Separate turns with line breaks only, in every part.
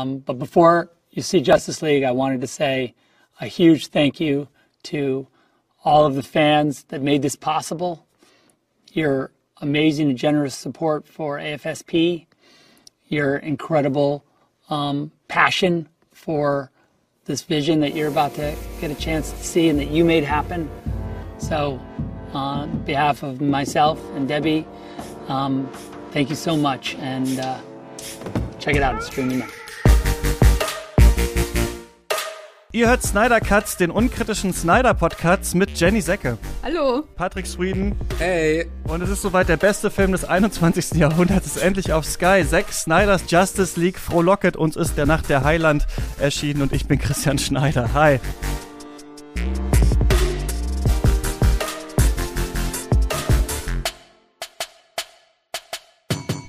Um, but before you see Justice League, I wanted to say a huge thank you to all of the fans that made this possible. Your amazing and generous support for AFSP, your incredible um, passion for this vision that you're about to get a chance to see and that you made happen. So, on behalf of myself and Debbie, um, thank you so much. And uh, check it out, it's streaming now.
Ihr hört Snyder Cuts, den unkritischen Snyder Podcast mit Jenny Secke.
Hallo.
Patrick Sweden.
Hey.
Und es ist soweit der beste Film des 21. Jahrhunderts ist endlich auf Sky. Zack Snyders Justice League frohlocket. Uns ist der Nacht der Heiland erschienen und ich bin Christian Schneider. Hi.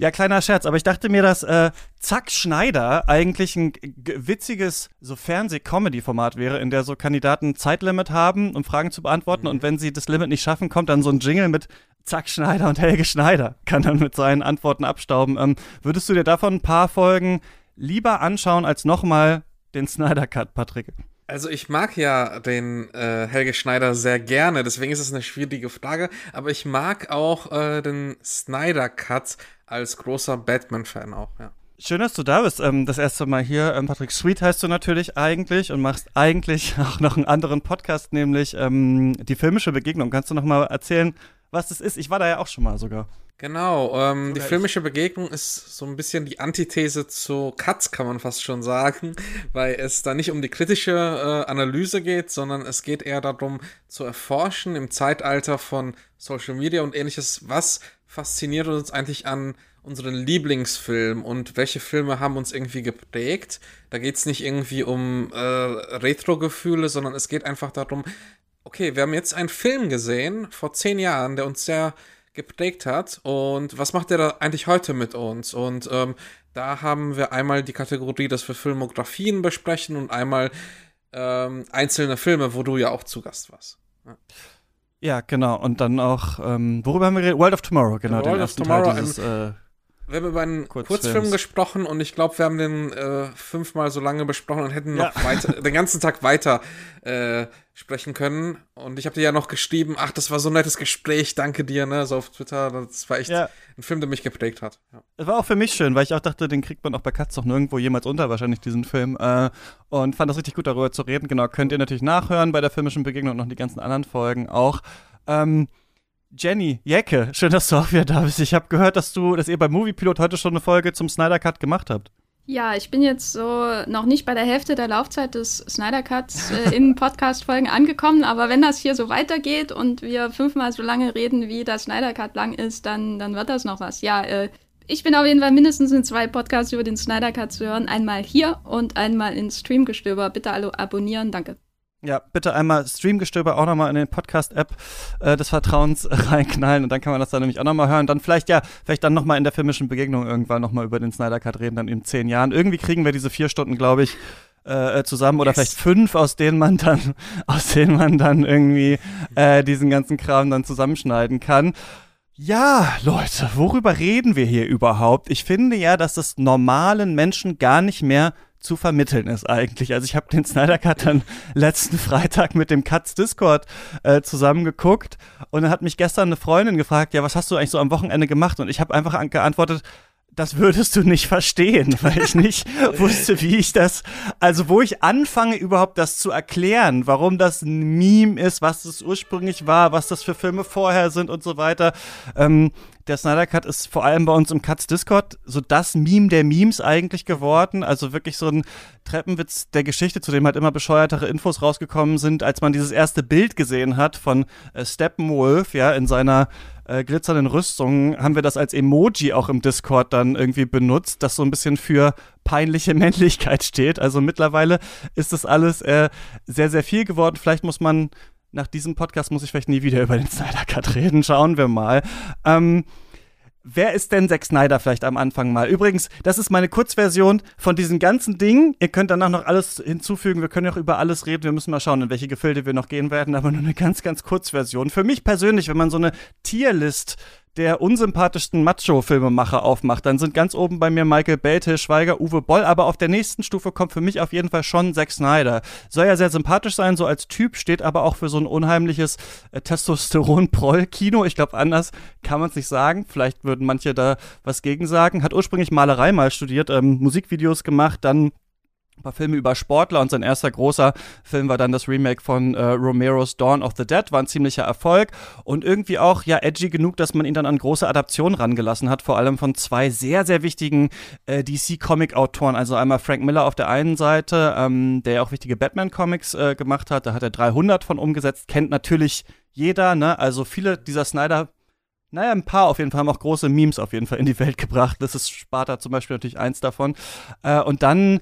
Ja, kleiner Scherz, aber ich dachte mir, dass äh, Zack Schneider eigentlich ein witziges so Fernseh-Comedy-Format wäre, in der so Kandidaten Zeitlimit haben, um Fragen zu beantworten und wenn sie das Limit nicht schaffen, kommt dann so ein Jingle mit Zack Schneider und Helge Schneider kann dann mit seinen Antworten abstauben. Ähm, würdest du dir davon ein paar Folgen lieber anschauen als nochmal den Snyder Cut, Patrick?
Also ich mag ja den äh, Helge Schneider sehr gerne, deswegen ist es eine schwierige Frage, aber ich mag auch äh, den Snyder Cut als großer Batman-Fan auch, ja.
Schön, dass du da bist. Ähm, das erste Mal hier. Ähm, Patrick Sweet heißt du natürlich eigentlich und machst eigentlich auch noch einen anderen Podcast, nämlich ähm, die filmische Begegnung. Kannst du noch mal erzählen, was das ist? Ich war da ja auch schon mal sogar.
Genau, ähm, die filmische Begegnung ist so ein bisschen die Antithese zu Cuts, kann man fast schon sagen, weil es da nicht um die kritische äh, Analyse geht, sondern es geht eher darum zu erforschen im Zeitalter von Social Media und ähnliches, was fasziniert uns eigentlich an unseren Lieblingsfilm und welche Filme haben uns irgendwie geprägt. Da geht es nicht irgendwie um äh, Retro-Gefühle, sondern es geht einfach darum, okay, wir haben jetzt einen Film gesehen vor zehn Jahren, der uns sehr geprägt hat und was macht der da eigentlich heute mit uns? Und ähm, da haben wir einmal die Kategorie, dass wir Filmografien besprechen und einmal ähm, einzelne Filme, wo du ja auch zu Gast warst.
Ja. Ja, genau. Und dann auch, ähm, worüber haben wir geredet? World of Tomorrow, genau.
World den ersten Tomorrow, Teil dieses, äh, wir haben über einen Kurzfilms. Kurzfilm gesprochen und ich glaube, wir haben den äh, fünfmal so lange besprochen und hätten noch ja. weiter, den ganzen Tag weiter äh, sprechen können. Und ich habe dir ja noch geschrieben, ach, das war so ein nettes Gespräch, danke dir, ne, so auf Twitter. Das war echt ja. ein Film, der mich geprägt hat.
Ja. Es war auch für mich schön, weil ich auch dachte, den kriegt man auch bei Katz doch nirgendwo jemals unter, wahrscheinlich diesen Film. Äh, und fand das richtig gut, darüber zu reden. Genau, könnt ihr natürlich nachhören bei der filmischen Begegnung und noch die ganzen anderen Folgen auch. Ähm, Jenny Jecke, schön, dass du auch wieder da bist. Ich habe gehört, dass du, dass ihr beim Moviepilot heute schon eine Folge zum Snyder Cut gemacht habt.
Ja, ich bin jetzt so noch nicht bei der Hälfte der Laufzeit des Snyder Cuts äh, in Podcast-Folgen angekommen, aber wenn das hier so weitergeht und wir fünfmal so lange reden, wie der Snyder Cut lang ist, dann, dann wird das noch was. Ja, äh, ich bin auf jeden Fall mindestens in zwei Podcasts über den Snyder Cut zu hören. Einmal hier und einmal in Streamgestöber. Bitte alle abonnieren, danke.
Ja, bitte einmal Streamgestöber auch nochmal in den Podcast-App äh, des Vertrauens reinknallen und dann kann man das dann nämlich auch nochmal hören. Dann vielleicht ja, vielleicht dann nochmal in der filmischen Begegnung irgendwann nochmal über den Snyder Cut reden, dann in zehn Jahren. Irgendwie kriegen wir diese vier Stunden, glaube ich, äh, äh, zusammen oder yes. vielleicht fünf, aus denen man dann, aus denen man dann irgendwie äh, diesen ganzen Kram dann zusammenschneiden kann. Ja, Leute, worüber reden wir hier überhaupt? Ich finde ja, dass das normalen Menschen gar nicht mehr zu vermitteln ist eigentlich. Also ich habe den Snyder Cut dann letzten Freitag mit dem Cuts Discord äh, zusammengeguckt und dann hat mich gestern eine Freundin gefragt, ja, was hast du eigentlich so am Wochenende gemacht? Und ich habe einfach geantwortet, das würdest du nicht verstehen, weil ich nicht wusste, wie ich das, also wo ich anfange überhaupt das zu erklären, warum das ein Meme ist, was es ursprünglich war, was das für Filme vorher sind und so weiter. Ähm, der Snyder Cut ist vor allem bei uns im Cuts Discord so das Meme der Memes eigentlich geworden. Also wirklich so ein Treppenwitz der Geschichte, zu dem halt immer bescheuertere Infos rausgekommen sind, als man dieses erste Bild gesehen hat von äh, Steppenwolf, ja, in seiner äh, glitzernden Rüstung, haben wir das als Emoji auch im Discord dann irgendwie benutzt, das so ein bisschen für peinliche Männlichkeit steht. Also mittlerweile ist das alles äh, sehr, sehr viel geworden. Vielleicht muss man nach diesem Podcast muss ich vielleicht nie wieder über den Snyder Cut reden. Schauen wir mal. Ähm, Wer ist denn Zack Snyder vielleicht am Anfang mal? Übrigens, das ist meine Kurzversion von diesem ganzen Ding. Ihr könnt danach noch alles hinzufügen. Wir können ja auch über alles reden. Wir müssen mal schauen, in welche Gefilde wir noch gehen werden. Aber nur eine ganz, ganz Kurzversion. Für mich persönlich, wenn man so eine Tierlist der unsympathischsten Macho-Filmemacher aufmacht, dann sind ganz oben bei mir Michael Bay, Schweiger, Uwe Boll, aber auf der nächsten Stufe kommt für mich auf jeden Fall schon Zack Snyder. Soll ja sehr sympathisch sein, so als Typ, steht aber auch für so ein unheimliches äh, Testosteron-Proll-Kino. Ich glaube, anders kann man es nicht sagen. Vielleicht würden manche da was gegen sagen. Hat ursprünglich Malerei mal studiert, ähm, Musikvideos gemacht, dann ein paar Filme über Sportler und sein erster großer Film war dann das Remake von äh, Romero's Dawn of the Dead, war ein ziemlicher Erfolg. Und irgendwie auch ja edgy genug, dass man ihn dann an große Adaptionen rangelassen hat, vor allem von zwei sehr, sehr wichtigen äh, DC-Comic-Autoren, also einmal Frank Miller auf der einen Seite, ähm, der ja auch wichtige Batman-Comics äh, gemacht hat, da hat er 300 von umgesetzt, kennt natürlich jeder, ne, also viele dieser Snyder naja, ein paar auf jeden Fall haben auch große Memes auf jeden Fall in die Welt gebracht. Das ist Sparta zum Beispiel natürlich eins davon. Äh, und dann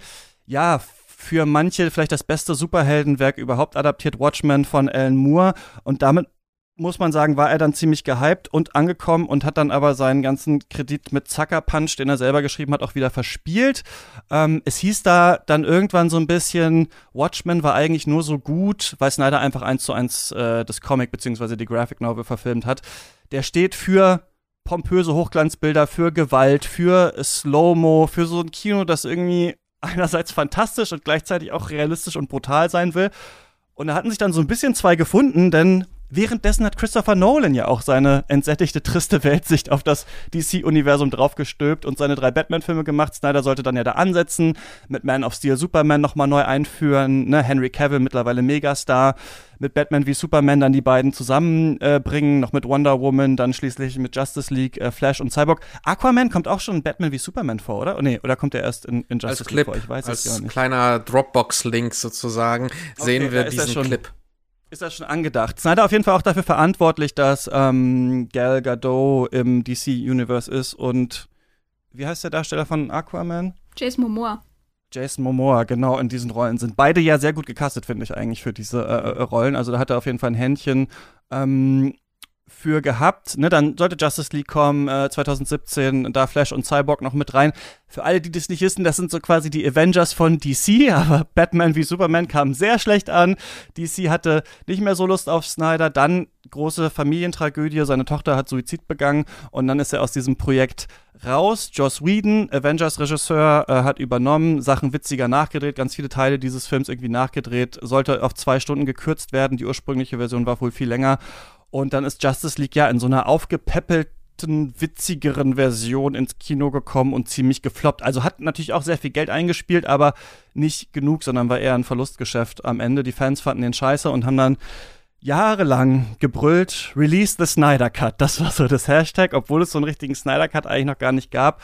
ja, für manche vielleicht das beste Superheldenwerk überhaupt adaptiert, Watchmen von Alan Moore. Und damit muss man sagen, war er dann ziemlich gehypt und angekommen und hat dann aber seinen ganzen Kredit mit Zucker Punch, den er selber geschrieben hat, auch wieder verspielt. Ähm, es hieß da dann irgendwann so ein bisschen, Watchmen war eigentlich nur so gut, weil Snyder einfach eins zu eins äh, das Comic bzw. die Graphic Novel verfilmt hat. Der steht für pompöse Hochglanzbilder, für Gewalt, für Slow-Mo, für so ein Kino, das irgendwie einerseits fantastisch und gleichzeitig auch realistisch und brutal sein will. Und da hatten sich dann so ein bisschen zwei gefunden, denn Währenddessen hat Christopher Nolan ja auch seine entsättigte, triste Weltsicht auf das DC-Universum draufgestülpt und seine drei Batman-Filme gemacht. Snyder sollte dann ja da ansetzen, mit Man of Steel Superman nochmal neu einführen, ne? Henry Cavill mittlerweile Megastar, mit Batman wie Superman dann die beiden zusammenbringen, äh, noch mit Wonder Woman, dann schließlich mit Justice League, äh, Flash und Cyborg. Aquaman kommt auch schon Batman wie Superman vor, oder? Oh, nee, oder kommt er erst in, in Justice
als League Clip, vor?
Ich weiß
als
es gar nicht.
kleiner Dropbox-Link sozusagen sehen
Okay,
wir
da ist er
diesen
schon.
Clip.
Ist das schon angedacht? Snyder auf jeden Fall auch dafür verantwortlich, dass ähm, Gal Gadot im DC-Universe ist und wie heißt der Darsteller von Aquaman?
Jason Momoa.
Jason Momoa, genau, in diesen Rollen sind. Beide ja sehr gut gecastet, finde ich eigentlich, für diese äh, äh, Rollen. Also da hat er auf jeden Fall ein Händchen ähm, für gehabt. Ne, dann sollte Justice League kommen, äh, 2017, da Flash und Cyborg noch mit rein. Für alle, die das nicht wissen, das sind so quasi die Avengers von DC, aber Batman wie Superman kam sehr schlecht an. DC hatte nicht mehr so Lust auf Snyder. Dann große Familientragödie, seine Tochter hat Suizid begangen und dann ist er aus diesem Projekt raus. Joss Whedon, Avengers-Regisseur, äh, hat übernommen, Sachen witziger nachgedreht, ganz viele Teile dieses Films irgendwie nachgedreht, sollte auf zwei Stunden gekürzt werden. Die ursprüngliche Version war wohl viel länger. Und dann ist Justice League ja in so einer aufgepäppelten, witzigeren Version ins Kino gekommen und ziemlich gefloppt. Also hat natürlich auch sehr viel Geld eingespielt, aber nicht genug, sondern war eher ein Verlustgeschäft am Ende. Die Fans fanden den scheiße und haben dann jahrelang gebrüllt, Release the Snyder Cut. Das war so das Hashtag, obwohl es so einen richtigen Snyder Cut eigentlich noch gar nicht gab.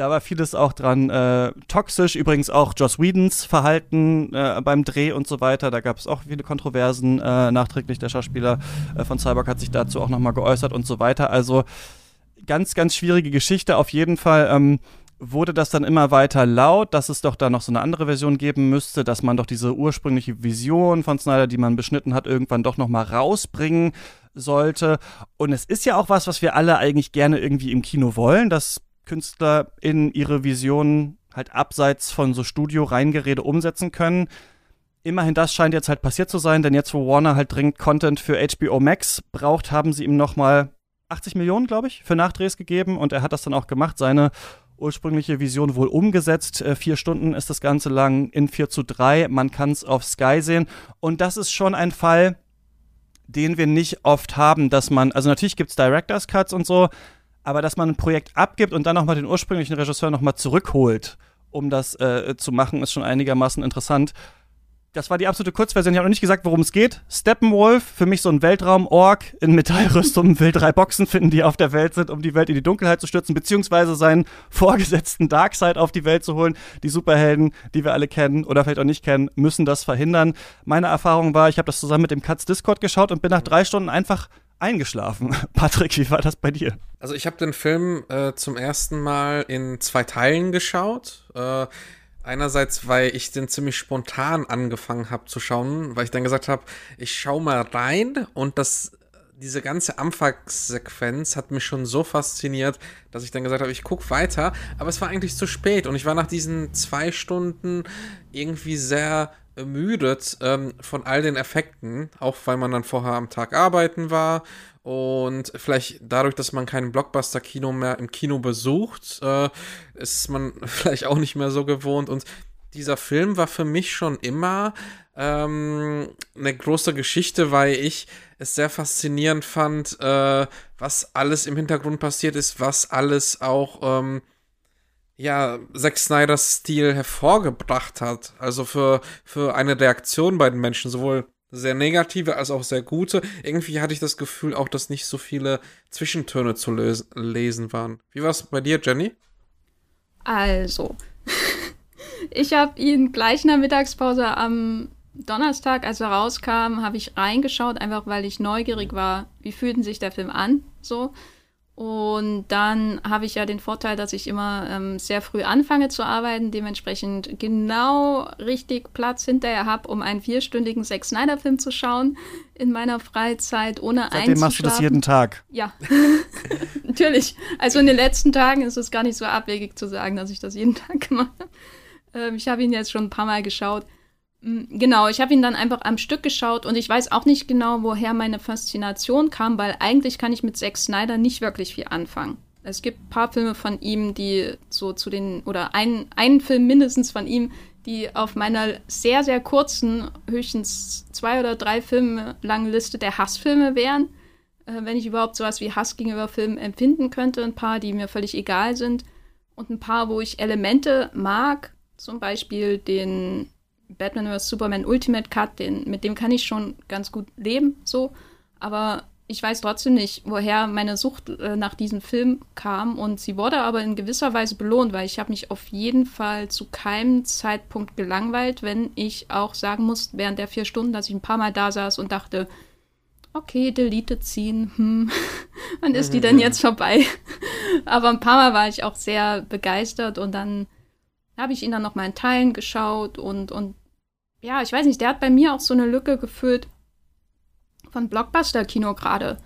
Da war vieles auch dran äh, toxisch, übrigens auch Joss Whedons Verhalten äh, beim Dreh und so weiter. Da gab es auch viele Kontroversen. Äh, nachträglich der Schauspieler äh, von Cyborg hat sich dazu auch nochmal geäußert und so weiter. Also ganz, ganz schwierige Geschichte. Auf jeden Fall ähm, wurde das dann immer weiter laut, dass es doch da noch so eine andere Version geben müsste, dass man doch diese ursprüngliche Vision von Snyder, die man beschnitten hat, irgendwann doch noch mal rausbringen sollte. Und es ist ja auch was, was wir alle eigentlich gerne irgendwie im Kino wollen, dass Künstler in ihre Visionen halt abseits von so Studio-Reingerede umsetzen können. Immerhin das scheint jetzt halt passiert zu sein, denn jetzt, wo Warner halt dringend Content für HBO Max braucht, haben sie ihm noch mal 80 Millionen, glaube ich, für Nachdrehs gegeben und er hat das dann auch gemacht. Seine ursprüngliche Vision wohl umgesetzt. Äh, vier Stunden ist das Ganze lang in 4 zu 3. Man kann es auf Sky sehen. Und das ist schon ein Fall, den wir nicht oft haben, dass man, also natürlich gibt es Directors Cuts und so, aber dass man ein Projekt abgibt und dann nochmal den ursprünglichen Regisseur nochmal zurückholt, um das äh, zu machen, ist schon einigermaßen interessant. Das war die absolute Kurzversion. Ich habe noch nicht gesagt, worum es geht. Steppenwolf, für mich so ein Weltraum-Ork in Metallrüstung, will drei Boxen finden, die auf der Welt sind, um die Welt in die Dunkelheit zu stürzen, beziehungsweise seinen vorgesetzten Darkseid auf die Welt zu holen. Die Superhelden, die wir alle kennen oder vielleicht auch nicht kennen, müssen das verhindern. Meine Erfahrung war, ich habe das zusammen mit dem Katz Discord geschaut und bin nach drei Stunden einfach eingeschlafen. Patrick, wie war das bei dir?
Also ich habe den Film äh, zum ersten Mal in zwei Teilen geschaut. Äh, einerseits, weil ich den ziemlich spontan angefangen habe zu schauen, weil ich dann gesagt habe, ich schau mal rein und das diese ganze Anfangssequenz hat mich schon so fasziniert, dass ich dann gesagt habe, ich gucke weiter, aber es war eigentlich zu spät und ich war nach diesen zwei Stunden irgendwie sehr ermüdet ähm, von all den Effekten, auch weil man dann vorher am Tag arbeiten war und vielleicht dadurch, dass man kein Blockbuster-Kino mehr im Kino besucht, äh, ist man vielleicht auch nicht mehr so gewohnt. Und dieser Film war für mich schon immer ähm, eine große Geschichte, weil ich es sehr faszinierend fand, äh, was alles im Hintergrund passiert ist, was alles auch ähm, ja, Zack Snyders Stil hervorgebracht hat. Also für, für eine Reaktion bei den Menschen, sowohl sehr negative als auch sehr gute. Irgendwie hatte ich das Gefühl auch, dass nicht so viele Zwischentöne zu lesen waren. Wie war es bei dir, Jenny?
Also, ich habe ihn gleich in der Mittagspause am Donnerstag, als er rauskam, habe ich reingeschaut, einfach weil ich neugierig war, wie fühlt sich der Film an, so. Und dann habe ich ja den Vorteil, dass ich immer ähm, sehr früh anfange zu arbeiten, dementsprechend genau richtig Platz hinterher habe, um einen vierstündigen Zack Snyder-Film zu schauen in meiner Freizeit, ohne
Seitdem machst du das jeden Tag?
Ja, natürlich. Also in den letzten Tagen ist es gar nicht so abwegig zu sagen, dass ich das jeden Tag mache. Ähm, ich habe ihn jetzt schon ein paar Mal geschaut. Mm, genau, ich habe ihn dann einfach am Stück geschaut und ich weiß auch nicht genau, woher meine Faszination kam, weil eigentlich kann ich mit Zack Snyder nicht wirklich viel anfangen. Es gibt ein paar Filme von ihm, die so zu den, oder ein, einen Film mindestens von ihm, die auf meiner sehr, sehr kurzen, höchstens zwei oder drei Filme langen Liste der Hassfilme wären. Äh, wenn ich überhaupt sowas wie Hass gegenüber Filmen empfinden könnte. Ein paar, die mir völlig egal sind. Und ein paar, wo ich Elemente mag. Zum Beispiel den Batman vs. Superman Ultimate Cut, den, mit dem kann ich schon ganz gut leben, so. Aber ich weiß trotzdem nicht, woher meine Sucht äh, nach diesem Film kam. Und sie wurde aber in gewisser Weise belohnt, weil ich habe mich auf jeden Fall zu keinem Zeitpunkt gelangweilt, wenn ich auch sagen muss, während der vier Stunden, dass ich ein paar Mal da saß und dachte, okay, Delete ziehen, hm, wann ist die denn mhm. jetzt vorbei? aber ein paar Mal war ich auch sehr begeistert und dann habe ich ihn dann noch mal in Teilen geschaut und, und ja, ich weiß nicht, der hat bei mir auch so eine Lücke gefüllt von Blockbuster-Kino gerade,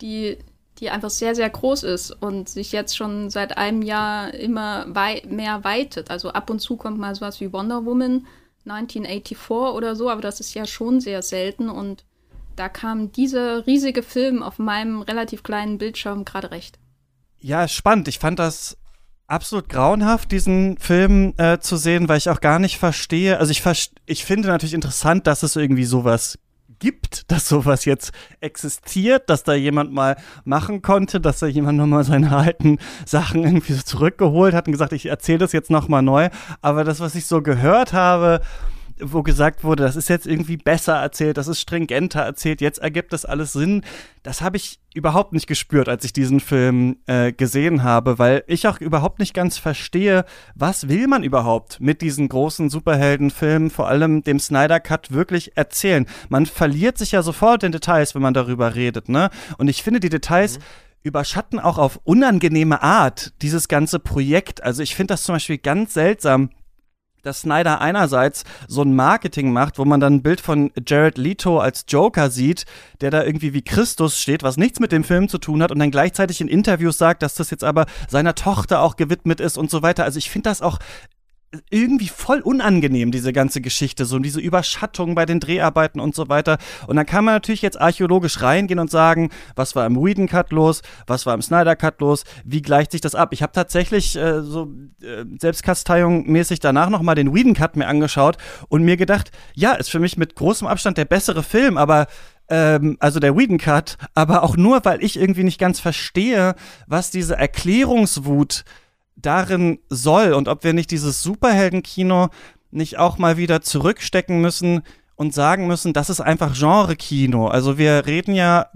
die, die einfach sehr, sehr groß ist und sich jetzt schon seit einem Jahr immer wei mehr weitet. Also ab und zu kommt mal sowas wie Wonder Woman 1984 oder so, aber das ist ja schon sehr selten und da kam dieser riesige Film auf meinem relativ kleinen Bildschirm gerade recht.
Ja, spannend. Ich fand das absolut grauenhaft, diesen Film äh, zu sehen, weil ich auch gar nicht verstehe. Also ich, ich finde natürlich interessant, dass es irgendwie sowas gibt, dass sowas jetzt existiert, dass da jemand mal machen konnte, dass da jemand nochmal seine alten Sachen irgendwie so zurückgeholt hat und gesagt, ich erzähle das jetzt nochmal neu. Aber das, was ich so gehört habe, wo gesagt wurde, das ist jetzt irgendwie besser erzählt, das ist stringenter erzählt, jetzt ergibt das alles Sinn. Das habe ich überhaupt nicht gespürt, als ich diesen Film äh, gesehen habe, weil ich auch überhaupt nicht ganz verstehe, was will man überhaupt mit diesen großen Superheldenfilmen, vor allem dem Snyder Cut, wirklich erzählen. Man verliert sich ja sofort in Details, wenn man darüber redet, ne? Und ich finde, die Details mhm überschatten auch auf unangenehme Art dieses ganze Projekt. Also ich finde das zum Beispiel ganz seltsam, dass Snyder einerseits so ein Marketing macht, wo man dann ein Bild von Jared Leto als Joker sieht, der da irgendwie wie Christus steht, was nichts mit dem Film zu tun hat und dann gleichzeitig in Interviews sagt, dass das jetzt aber seiner Tochter auch gewidmet ist und so weiter. Also ich finde das auch irgendwie voll unangenehm, diese ganze Geschichte, so diese Überschattung bei den Dreharbeiten und so weiter. Und dann kann man natürlich jetzt archäologisch reingehen und sagen, was war im Whedon Cut los, was war im Snyder Cut los, wie gleicht sich das ab? Ich habe tatsächlich äh, so äh, Selbstkasteiung mäßig danach nochmal den Whedon Cut mir angeschaut und mir gedacht, ja, ist für mich mit großem Abstand der bessere Film, aber ähm, also der Whedon Cut, aber auch nur, weil ich irgendwie nicht ganz verstehe, was diese Erklärungswut darin soll und ob wir nicht dieses Superheldenkino nicht auch mal wieder zurückstecken müssen und sagen müssen, das ist einfach Genre-Kino. Also wir reden ja,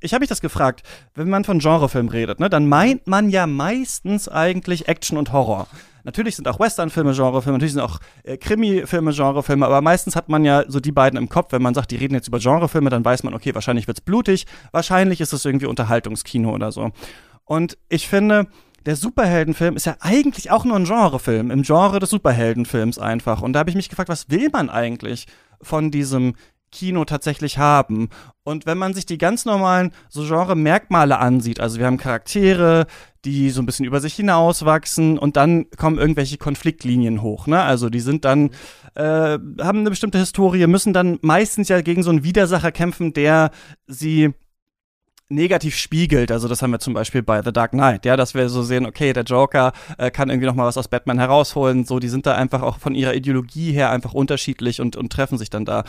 ich habe mich das gefragt, wenn man von Genrefilm redet, ne, dann meint man ja meistens eigentlich Action und Horror. Natürlich sind auch Western-Filme Genrefilme, natürlich sind auch äh, Krimi-Filme Genrefilme, aber meistens hat man ja so die beiden im Kopf. Wenn man sagt, die reden jetzt über Genrefilme, dann weiß man, okay, wahrscheinlich wird's blutig, wahrscheinlich ist es irgendwie Unterhaltungskino oder so. Und ich finde, der Superheldenfilm ist ja eigentlich auch nur ein Genrefilm, im Genre des Superheldenfilms einfach. Und da habe ich mich gefragt, was will man eigentlich von diesem Kino tatsächlich haben? Und wenn man sich die ganz normalen so Genre-Merkmale ansieht, also wir haben Charaktere, die so ein bisschen über sich hinauswachsen und dann kommen irgendwelche Konfliktlinien hoch. Ne? Also die sind dann, äh, haben eine bestimmte Historie, müssen dann meistens ja gegen so einen Widersacher kämpfen, der sie negativ spiegelt. Also das haben wir zum Beispiel bei The Dark Knight, ja, dass wir so sehen, okay, der Joker äh, kann irgendwie noch mal was aus Batman herausholen. So, die sind da einfach auch von ihrer Ideologie her einfach unterschiedlich und, und treffen sich dann da.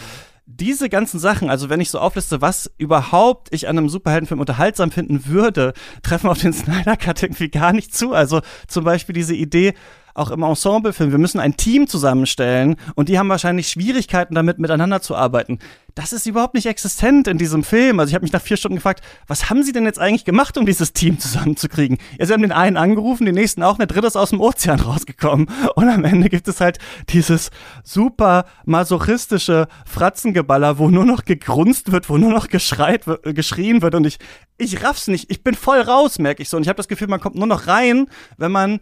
Diese ganzen Sachen, also wenn ich so aufliste, was überhaupt ich an einem Superheldenfilm unterhaltsam finden würde, treffen auf den Snyder Cut irgendwie gar nicht zu. Also zum Beispiel diese Idee, auch im Ensemblefilm, wir müssen ein Team zusammenstellen und die haben wahrscheinlich Schwierigkeiten damit, miteinander zu arbeiten. Das ist überhaupt nicht existent in diesem Film. Also ich habe mich nach vier Stunden gefragt, was haben sie denn jetzt eigentlich gemacht, um dieses Team zusammenzukriegen? Ja, sie haben den einen angerufen, den nächsten auch, der dritte ist aus dem Ozean rausgekommen. Und am Ende gibt es halt dieses super masochistische Fratzengeballer, wo nur noch gegrunzt wird, wo nur noch geschreit, geschrien wird und ich, ich raff's nicht. Ich bin voll raus, merke ich so. Und ich habe das Gefühl, man kommt nur noch rein, wenn man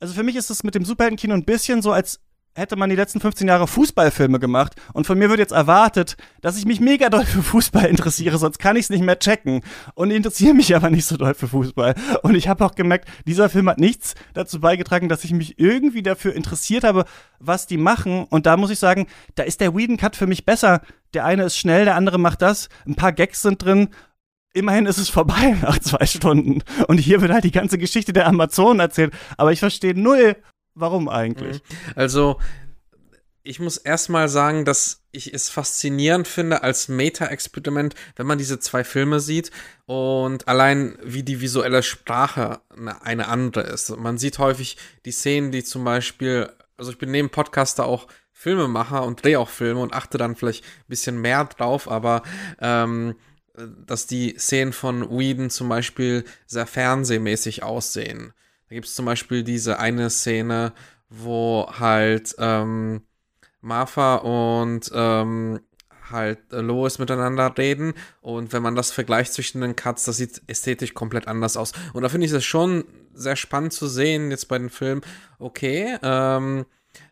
also für mich ist es mit dem Superheldenkino ein bisschen so, als hätte man die letzten 15 Jahre Fußballfilme gemacht. Und von mir wird jetzt erwartet, dass ich mich mega doll für Fußball interessiere, sonst kann ich es nicht mehr checken. Und interessiere mich aber nicht so doll für Fußball. Und ich habe auch gemerkt, dieser Film hat nichts dazu beigetragen, dass ich mich irgendwie dafür interessiert habe, was die machen. Und da muss ich sagen, da ist der Whedon Cut für mich besser. Der eine ist schnell, der andere macht das, ein paar Gags sind drin immerhin ist es vorbei nach zwei Stunden. Und hier wird halt die ganze Geschichte der Amazonen erzählt. Aber ich verstehe null, warum eigentlich.
Mhm. Also, ich muss erstmal sagen, dass ich es faszinierend finde als Meta-Experiment, wenn man diese zwei Filme sieht und allein wie die visuelle Sprache eine andere ist. Man sieht häufig die Szenen, die zum Beispiel, also ich bin neben Podcaster auch Filmemacher und drehe auch Filme und achte dann vielleicht ein bisschen mehr drauf, aber ähm, dass die Szenen von Whedon zum Beispiel sehr fernsehmäßig aussehen. Da gibt es zum Beispiel diese eine Szene, wo halt ähm, Martha und ähm, halt Lois miteinander reden und wenn man das vergleicht zwischen den Cuts, das sieht ästhetisch komplett anders aus. Und da finde ich es schon sehr spannend zu sehen jetzt bei den Filmen, okay, ähm,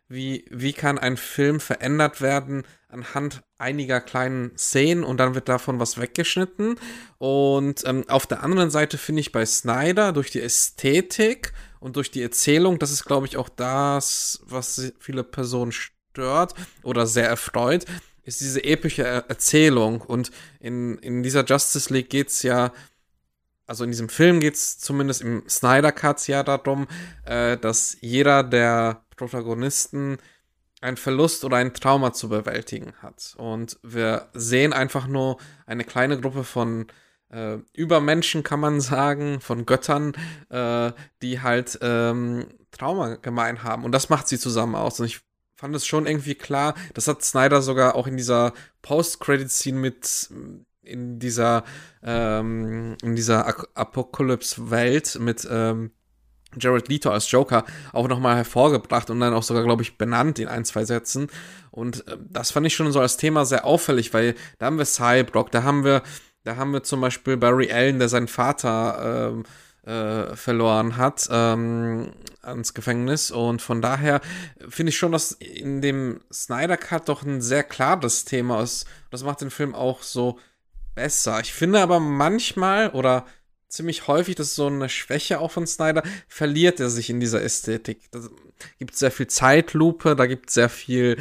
wie, wie kann ein Film verändert werden anhand einiger kleinen Szenen und dann wird davon was weggeschnitten. Und ähm, auf der anderen Seite finde ich bei Snyder durch die Ästhetik und durch die Erzählung, das ist, glaube ich, auch das, was viele Personen stört oder sehr erfreut, ist diese epische Erzählung. Und in, in dieser Justice League geht es ja also in diesem Film geht es zumindest im Snyder Cut ja darum, äh, dass jeder der Protagonisten einen Verlust oder ein Trauma zu bewältigen hat. Und wir sehen einfach nur eine kleine Gruppe von äh, Übermenschen, kann man sagen, von Göttern, äh, die halt ähm, Trauma gemein haben. Und das macht sie zusammen aus. Und ich fand es schon irgendwie klar, das hat Snyder sogar auch in dieser Post-Credit-Scene mit in dieser ähm, in dieser Apocalypse-Welt mit ähm, Jared Leto als Joker auch nochmal hervorgebracht und dann auch sogar, glaube ich, benannt in ein, zwei Sätzen. Und äh, das fand ich schon so als Thema sehr auffällig, weil da haben wir Cyborg, da haben wir, da haben wir zum Beispiel Barry Allen, der seinen Vater ähm, äh, verloren hat ähm, ans Gefängnis. Und von daher finde ich schon, dass in dem Snyder Cut doch ein sehr klares Thema ist. Das macht den Film auch so besser. Ich finde aber manchmal oder ziemlich häufig, das ist so eine Schwäche auch von Snyder, verliert er sich in dieser Ästhetik. Da gibt sehr viel Zeitlupe, da gibt sehr viel,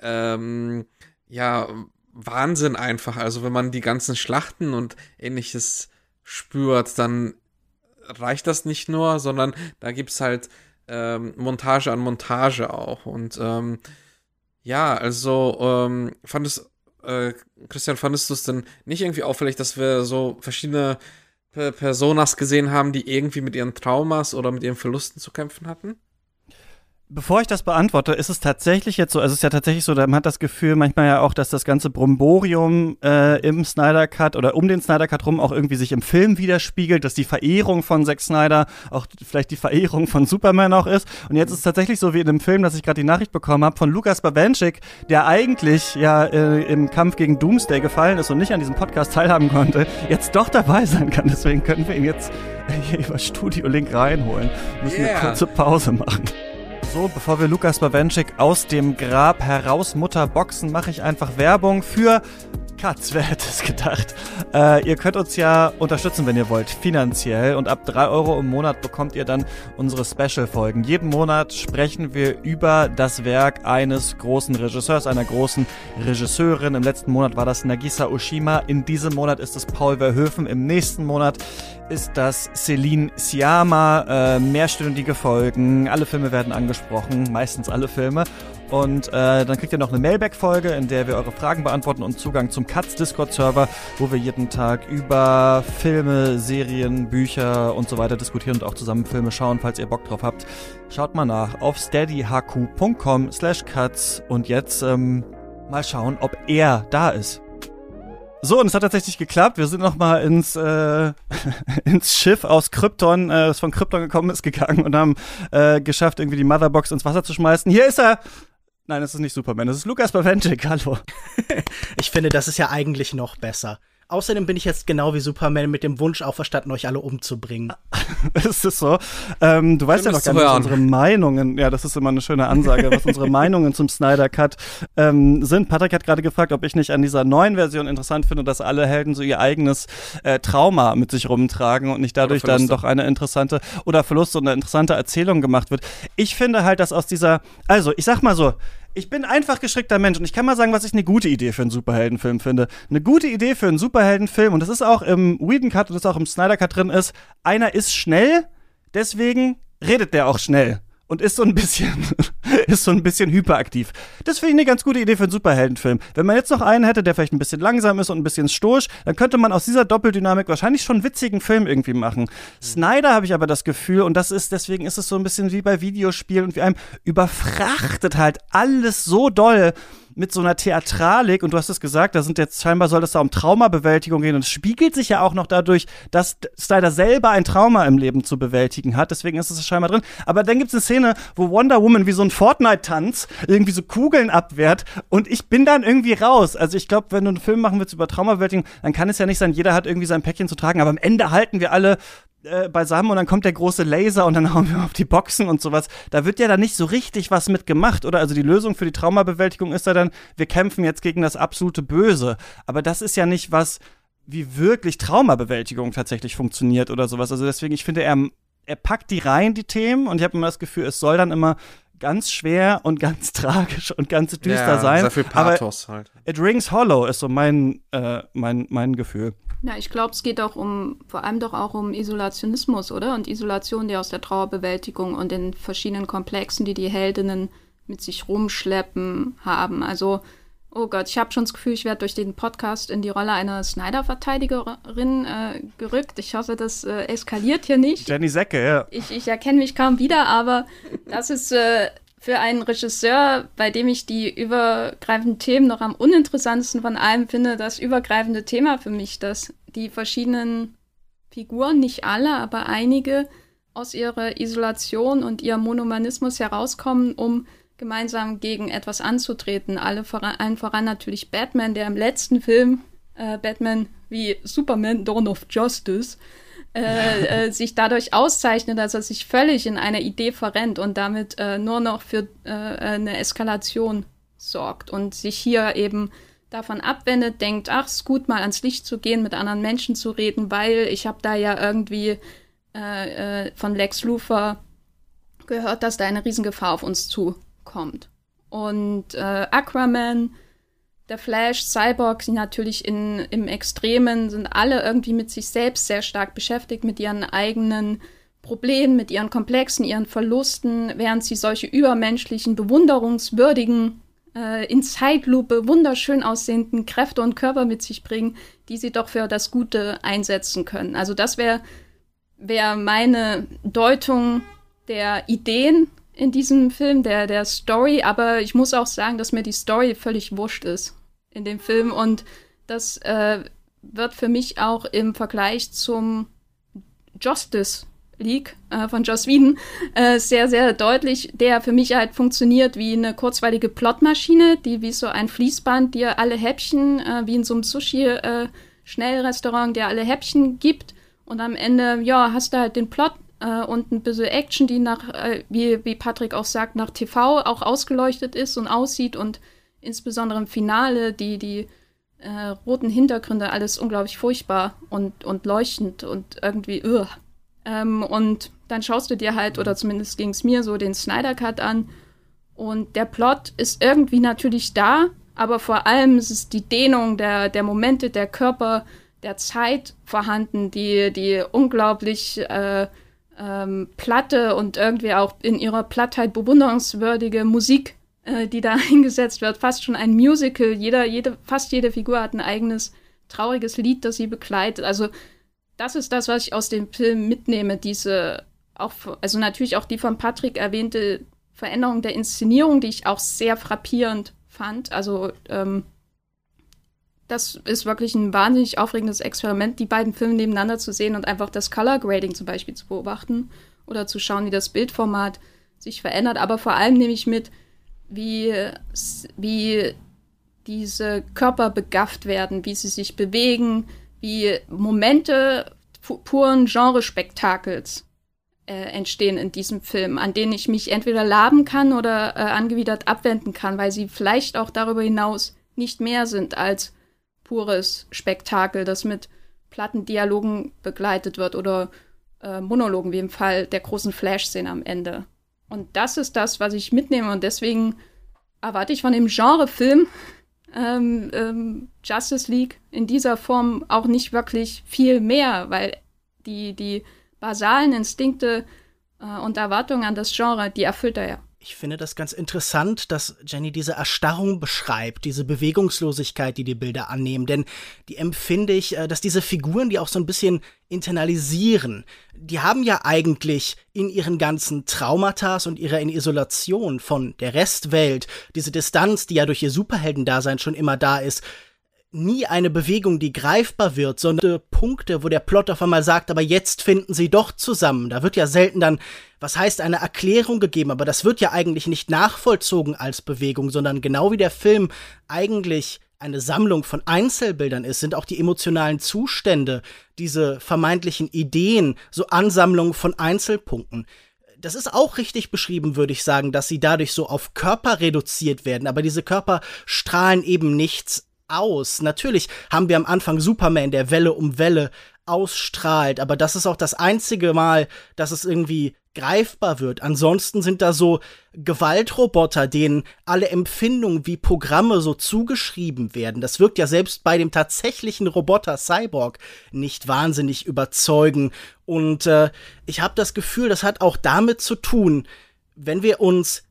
ähm, ja, Wahnsinn einfach. Also wenn man die ganzen Schlachten und ähnliches spürt, dann reicht das nicht nur, sondern da gibt es halt ähm, Montage an Montage auch. Und ähm, ja, also ähm, fand es, äh, Christian, fandest du es denn nicht irgendwie auffällig, dass wir so verschiedene Personas gesehen haben, die irgendwie mit ihren Traumas oder mit ihren Verlusten zu kämpfen hatten?
Bevor ich das beantworte, ist es tatsächlich jetzt so, also es ist ja tatsächlich so, man hat das Gefühl manchmal ja auch, dass das ganze Bromborium äh, im Snyder Cut oder um den Snyder Cut rum auch irgendwie sich im Film widerspiegelt, dass die Verehrung von Zack Snyder auch vielleicht die Verehrung von Superman auch ist. Und jetzt ist es tatsächlich so wie in dem Film, dass ich gerade die Nachricht bekommen habe von Lukas Bawenschik, der eigentlich ja äh, im Kampf gegen Doomsday gefallen ist und nicht an diesem Podcast teilhaben konnte, jetzt doch dabei sein kann. Deswegen können wir ihn jetzt hier über Studio Link reinholen. Müssen yeah. eine kurze Pause machen. So, bevor wir Lukas Bawenschik aus dem Grab herausmutterboxen, mache ich einfach Werbung für Katz, wer hätte es gedacht? Äh, ihr könnt uns ja unterstützen, wenn ihr wollt, finanziell. Und ab 3 Euro im Monat bekommt ihr dann unsere Special-Folgen. Jeden Monat sprechen wir über das Werk eines großen Regisseurs, einer großen Regisseurin. Im letzten Monat war das Nagisa Oshima. In diesem Monat ist es Paul Verhoeven. Im nächsten Monat ist das Celine Siama. Äh, mehrstündige Folgen. Alle Filme werden angesprochen. Meistens alle Filme. Und äh, dann kriegt ihr noch eine Mailback-Folge, in der wir eure Fragen beantworten und Zugang zum Katz Discord-Server, wo wir jeden Tag über Filme, Serien, Bücher und so weiter diskutieren und auch zusammen Filme schauen, falls ihr Bock drauf habt. Schaut mal nach auf steadyhq.com slash cuts und jetzt ähm, mal schauen, ob er da ist. So, und es hat tatsächlich geklappt. Wir sind nochmal ins, äh, ins Schiff aus Krypton, äh, das von Krypton gekommen ist, gegangen und haben äh, geschafft, irgendwie die Motherbox ins Wasser zu schmeißen. Hier ist er! Nein, es ist nicht Superman, es ist Lukas Bawenschik, hallo.
ich finde, das ist ja eigentlich noch besser. Außerdem bin ich jetzt genau wie Superman mit dem Wunsch auferstanden, euch alle umzubringen.
ist das so? Ähm, du weißt ja noch gar nicht, was unsere Meinungen, ja, das ist immer eine schöne Ansage, was unsere Meinungen zum Snyder Cut ähm, sind. Patrick hat gerade gefragt, ob ich nicht an dieser neuen Version interessant finde, dass alle Helden so ihr eigenes äh, Trauma mit sich rumtragen und nicht dadurch dann doch eine interessante oder Verlust und eine interessante Erzählung gemacht wird. Ich finde halt, dass aus dieser, also ich sag mal so, ich bin einfach geschickter Mensch und ich kann mal sagen, was ich eine gute Idee für einen Superheldenfilm finde. Eine gute Idee für einen Superheldenfilm, und das ist auch im Whedon Cut und das auch im Snyder Cut drin ist, einer ist schnell, deswegen redet der auch schnell und ist so ein bisschen, ist so ein bisschen hyperaktiv. Das finde ich eine ganz gute Idee für einen Superheldenfilm. Wenn man jetzt noch einen hätte, der vielleicht ein bisschen langsam ist und ein bisschen stoisch, dann könnte man aus dieser Doppeldynamik wahrscheinlich schon einen witzigen Film irgendwie machen. Mhm. Snyder habe ich aber das Gefühl, und das ist, deswegen ist es so ein bisschen wie bei Videospielen und wie einem überfrachtet halt alles so doll, mit so einer Theatralik, und du hast es gesagt, da sind jetzt scheinbar soll es da um Traumabewältigung gehen und es spiegelt sich ja auch noch dadurch, dass Snyder selber ein Trauma im Leben zu bewältigen hat, deswegen ist es scheinbar drin. Aber dann gibt es eine Szene, wo Wonder Woman wie so ein Fortnite-Tanz irgendwie so Kugeln abwehrt und ich bin dann irgendwie raus. Also ich glaube, wenn du einen Film machen willst über Traumabewältigung, dann kann es ja nicht sein, jeder hat irgendwie sein Päckchen zu tragen, aber am Ende halten wir alle äh, beisammen und dann kommt der große Laser und dann hauen wir auf die Boxen und sowas. Da wird ja dann nicht so richtig was mit gemacht, oder? Also die Lösung für die Traumabewältigung ist ja dann, wir kämpfen jetzt gegen das absolute Böse. Aber das ist ja nicht was, wie wirklich Traumabewältigung tatsächlich funktioniert oder sowas. Also deswegen, ich finde, er, er packt die rein, die Themen, und ich habe immer das Gefühl, es soll dann immer ganz schwer und ganz tragisch und ganz düster ja, sein.
Sehr viel Pathos halt.
It rings hollow ist so mein, äh, mein, mein Gefühl.
Na, ich glaube, es geht auch um, vor allem doch auch um Isolationismus, oder? Und Isolation, die aus der Trauerbewältigung und den verschiedenen Komplexen, die die Heldinnen mit sich rumschleppen, haben. Also, oh Gott, ich habe schon das Gefühl, ich werde durch den Podcast in die Rolle einer Snyder-Verteidigerin äh, gerückt. Ich hoffe, das äh, eskaliert hier nicht.
Jenny Säcke, ja.
Ich, ich erkenne mich kaum wieder, aber das ist äh, für einen Regisseur, bei dem ich die übergreifenden Themen noch am uninteressantesten von allem finde, das übergreifende Thema für mich, dass die verschiedenen Figuren, nicht alle, aber einige, aus ihrer Isolation und ihrem Monomanismus herauskommen, um gemeinsam gegen etwas anzutreten. Alle voran, allen voran natürlich Batman, der im letzten Film äh, Batman wie Superman Dawn of Justice äh, äh, sich dadurch auszeichnet, dass er sich völlig in einer Idee verrennt und damit äh, nur noch für äh, eine Eskalation sorgt und sich hier eben davon abwendet, denkt, ach, es ist gut, mal ans Licht zu gehen, mit anderen Menschen zu reden, weil ich habe da ja irgendwie äh, von Lex Luthor gehört, dass da eine Riesengefahr auf uns zukommt. Und Aquaman der Flash, Cyborg, die natürlich in, im Extremen sind alle irgendwie mit sich selbst sehr stark beschäftigt, mit ihren eigenen Problemen, mit ihren Komplexen, ihren Verlusten, während sie solche übermenschlichen, bewunderungswürdigen, äh, in Zeitlupe wunderschön aussehenden Kräfte und Körper mit sich bringen, die sie doch für das Gute einsetzen können. Also das wäre wär meine Deutung der Ideen in diesem Film, der, der Story, aber ich muss auch sagen, dass mir die Story völlig wurscht ist in dem Film. Und das äh, wird für mich auch im Vergleich zum Justice League äh, von Joss Whedon äh, sehr, sehr deutlich, der für mich halt funktioniert wie eine kurzweilige Plotmaschine, die wie so ein Fließband dir alle Häppchen, äh, wie in so einem Sushi-Schnellrestaurant, äh, der alle Häppchen gibt. Und am Ende, ja, hast du halt den Plot äh, und ein bisschen Action, die nach, äh, wie, wie Patrick auch sagt, nach TV auch ausgeleuchtet ist und aussieht. Und insbesondere im Finale die, die äh, roten Hintergründe, alles unglaublich furchtbar und, und leuchtend und irgendwie, uh. ähm, und dann schaust du dir halt, oder zumindest ging es mir so, den Snyder Cut an. Und der Plot ist irgendwie natürlich da, aber vor allem ist es die Dehnung der, der Momente, der Körper, der Zeit vorhanden, die, die unglaublich äh, ähm, platte und irgendwie auch in ihrer Plattheit bewunderungswürdige Musik, äh, die da eingesetzt wird. Fast schon ein Musical. Jeder, jede, fast jede Figur hat ein eigenes trauriges Lied, das sie begleitet. Also das ist das, was ich aus dem Film mitnehme. Diese auch, also natürlich auch die von Patrick erwähnte Veränderung der Inszenierung, die ich auch sehr frappierend fand. Also ähm, das ist wirklich ein wahnsinnig aufregendes Experiment, die beiden Filme nebeneinander zu sehen und einfach das Color Grading zum Beispiel zu beobachten oder zu schauen, wie das Bildformat sich verändert. Aber vor allem nehme ich mit, wie, wie diese Körper begafft werden, wie sie sich bewegen, wie Momente puren Genrespektakels äh, entstehen in diesem Film, an denen ich mich entweder laben kann oder äh, angewidert abwenden kann, weil sie vielleicht auch darüber hinaus nicht mehr sind als pures Spektakel, das mit platten Dialogen begleitet wird oder äh, Monologen, wie im Fall der großen Flash-Szene am Ende. Und das ist das, was ich mitnehme und deswegen erwarte ich von dem Genrefilm ähm, ähm, Justice League in dieser Form auch nicht wirklich viel mehr, weil die, die basalen Instinkte äh, und Erwartungen an das Genre, die erfüllt er ja.
Ich finde das ganz interessant, dass Jenny diese Erstarrung beschreibt, diese Bewegungslosigkeit, die die Bilder annehmen. Denn die empfinde ich, äh, dass diese Figuren, die auch so ein bisschen internalisieren, die haben ja eigentlich in ihren ganzen Traumata und ihrer Isolation von der Restwelt, diese Distanz, die ja durch ihr Superheldendasein schon immer da ist, nie eine Bewegung, die greifbar wird, sondern Punkte, wo der Plot auf einmal sagt, aber jetzt finden sie doch zusammen. Da wird ja selten dann, was heißt, eine Erklärung gegeben, aber das wird ja eigentlich nicht nachvollzogen als Bewegung, sondern genau wie der Film eigentlich eine Sammlung von Einzelbildern ist, sind auch die emotionalen Zustände, diese vermeintlichen Ideen, so Ansammlungen von Einzelpunkten das ist auch richtig beschrieben, würde ich sagen, dass sie dadurch so auf Körper reduziert werden, aber diese Körper strahlen eben nichts aus. Natürlich haben wir am Anfang Superman, der Welle um Welle ausstrahlt, aber das ist auch das einzige Mal, dass es irgendwie greifbar wird. Ansonsten sind da so Gewaltroboter, denen alle Empfindungen wie Programme so zugeschrieben werden. Das wirkt ja selbst bei dem tatsächlichen Roboter Cyborg nicht wahnsinnig überzeugen. Und äh, ich habe das Gefühl, das hat auch damit zu tun, wenn wir uns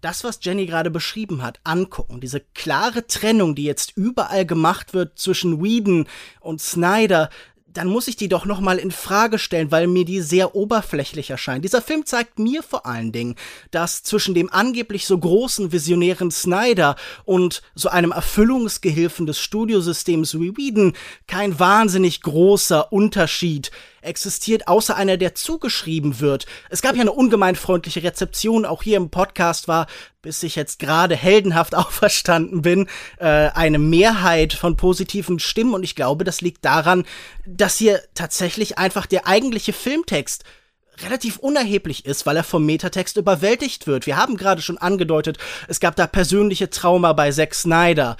das, was Jenny gerade beschrieben hat, angucken. Diese klare Trennung, die jetzt überall gemacht wird zwischen Whedon und Snyder, dann muss ich die doch noch mal in Frage stellen, weil mir die sehr oberflächlich erscheint. Dieser Film zeigt mir vor allen Dingen, dass zwischen dem angeblich so großen visionären Snyder und so einem Erfüllungsgehilfen des Studiosystems wie Whedon kein wahnsinnig großer Unterschied existiert, außer einer, der zugeschrieben wird. Es gab ja eine ungemein freundliche Rezeption, auch hier im Podcast war, bis ich jetzt gerade heldenhaft auferstanden bin, äh, eine Mehrheit von positiven Stimmen und ich glaube, das liegt daran, dass hier tatsächlich einfach der eigentliche Filmtext relativ unerheblich ist, weil er vom Metatext überwältigt wird. Wir haben gerade schon angedeutet, es gab da persönliche Trauma bei Zack Snyder.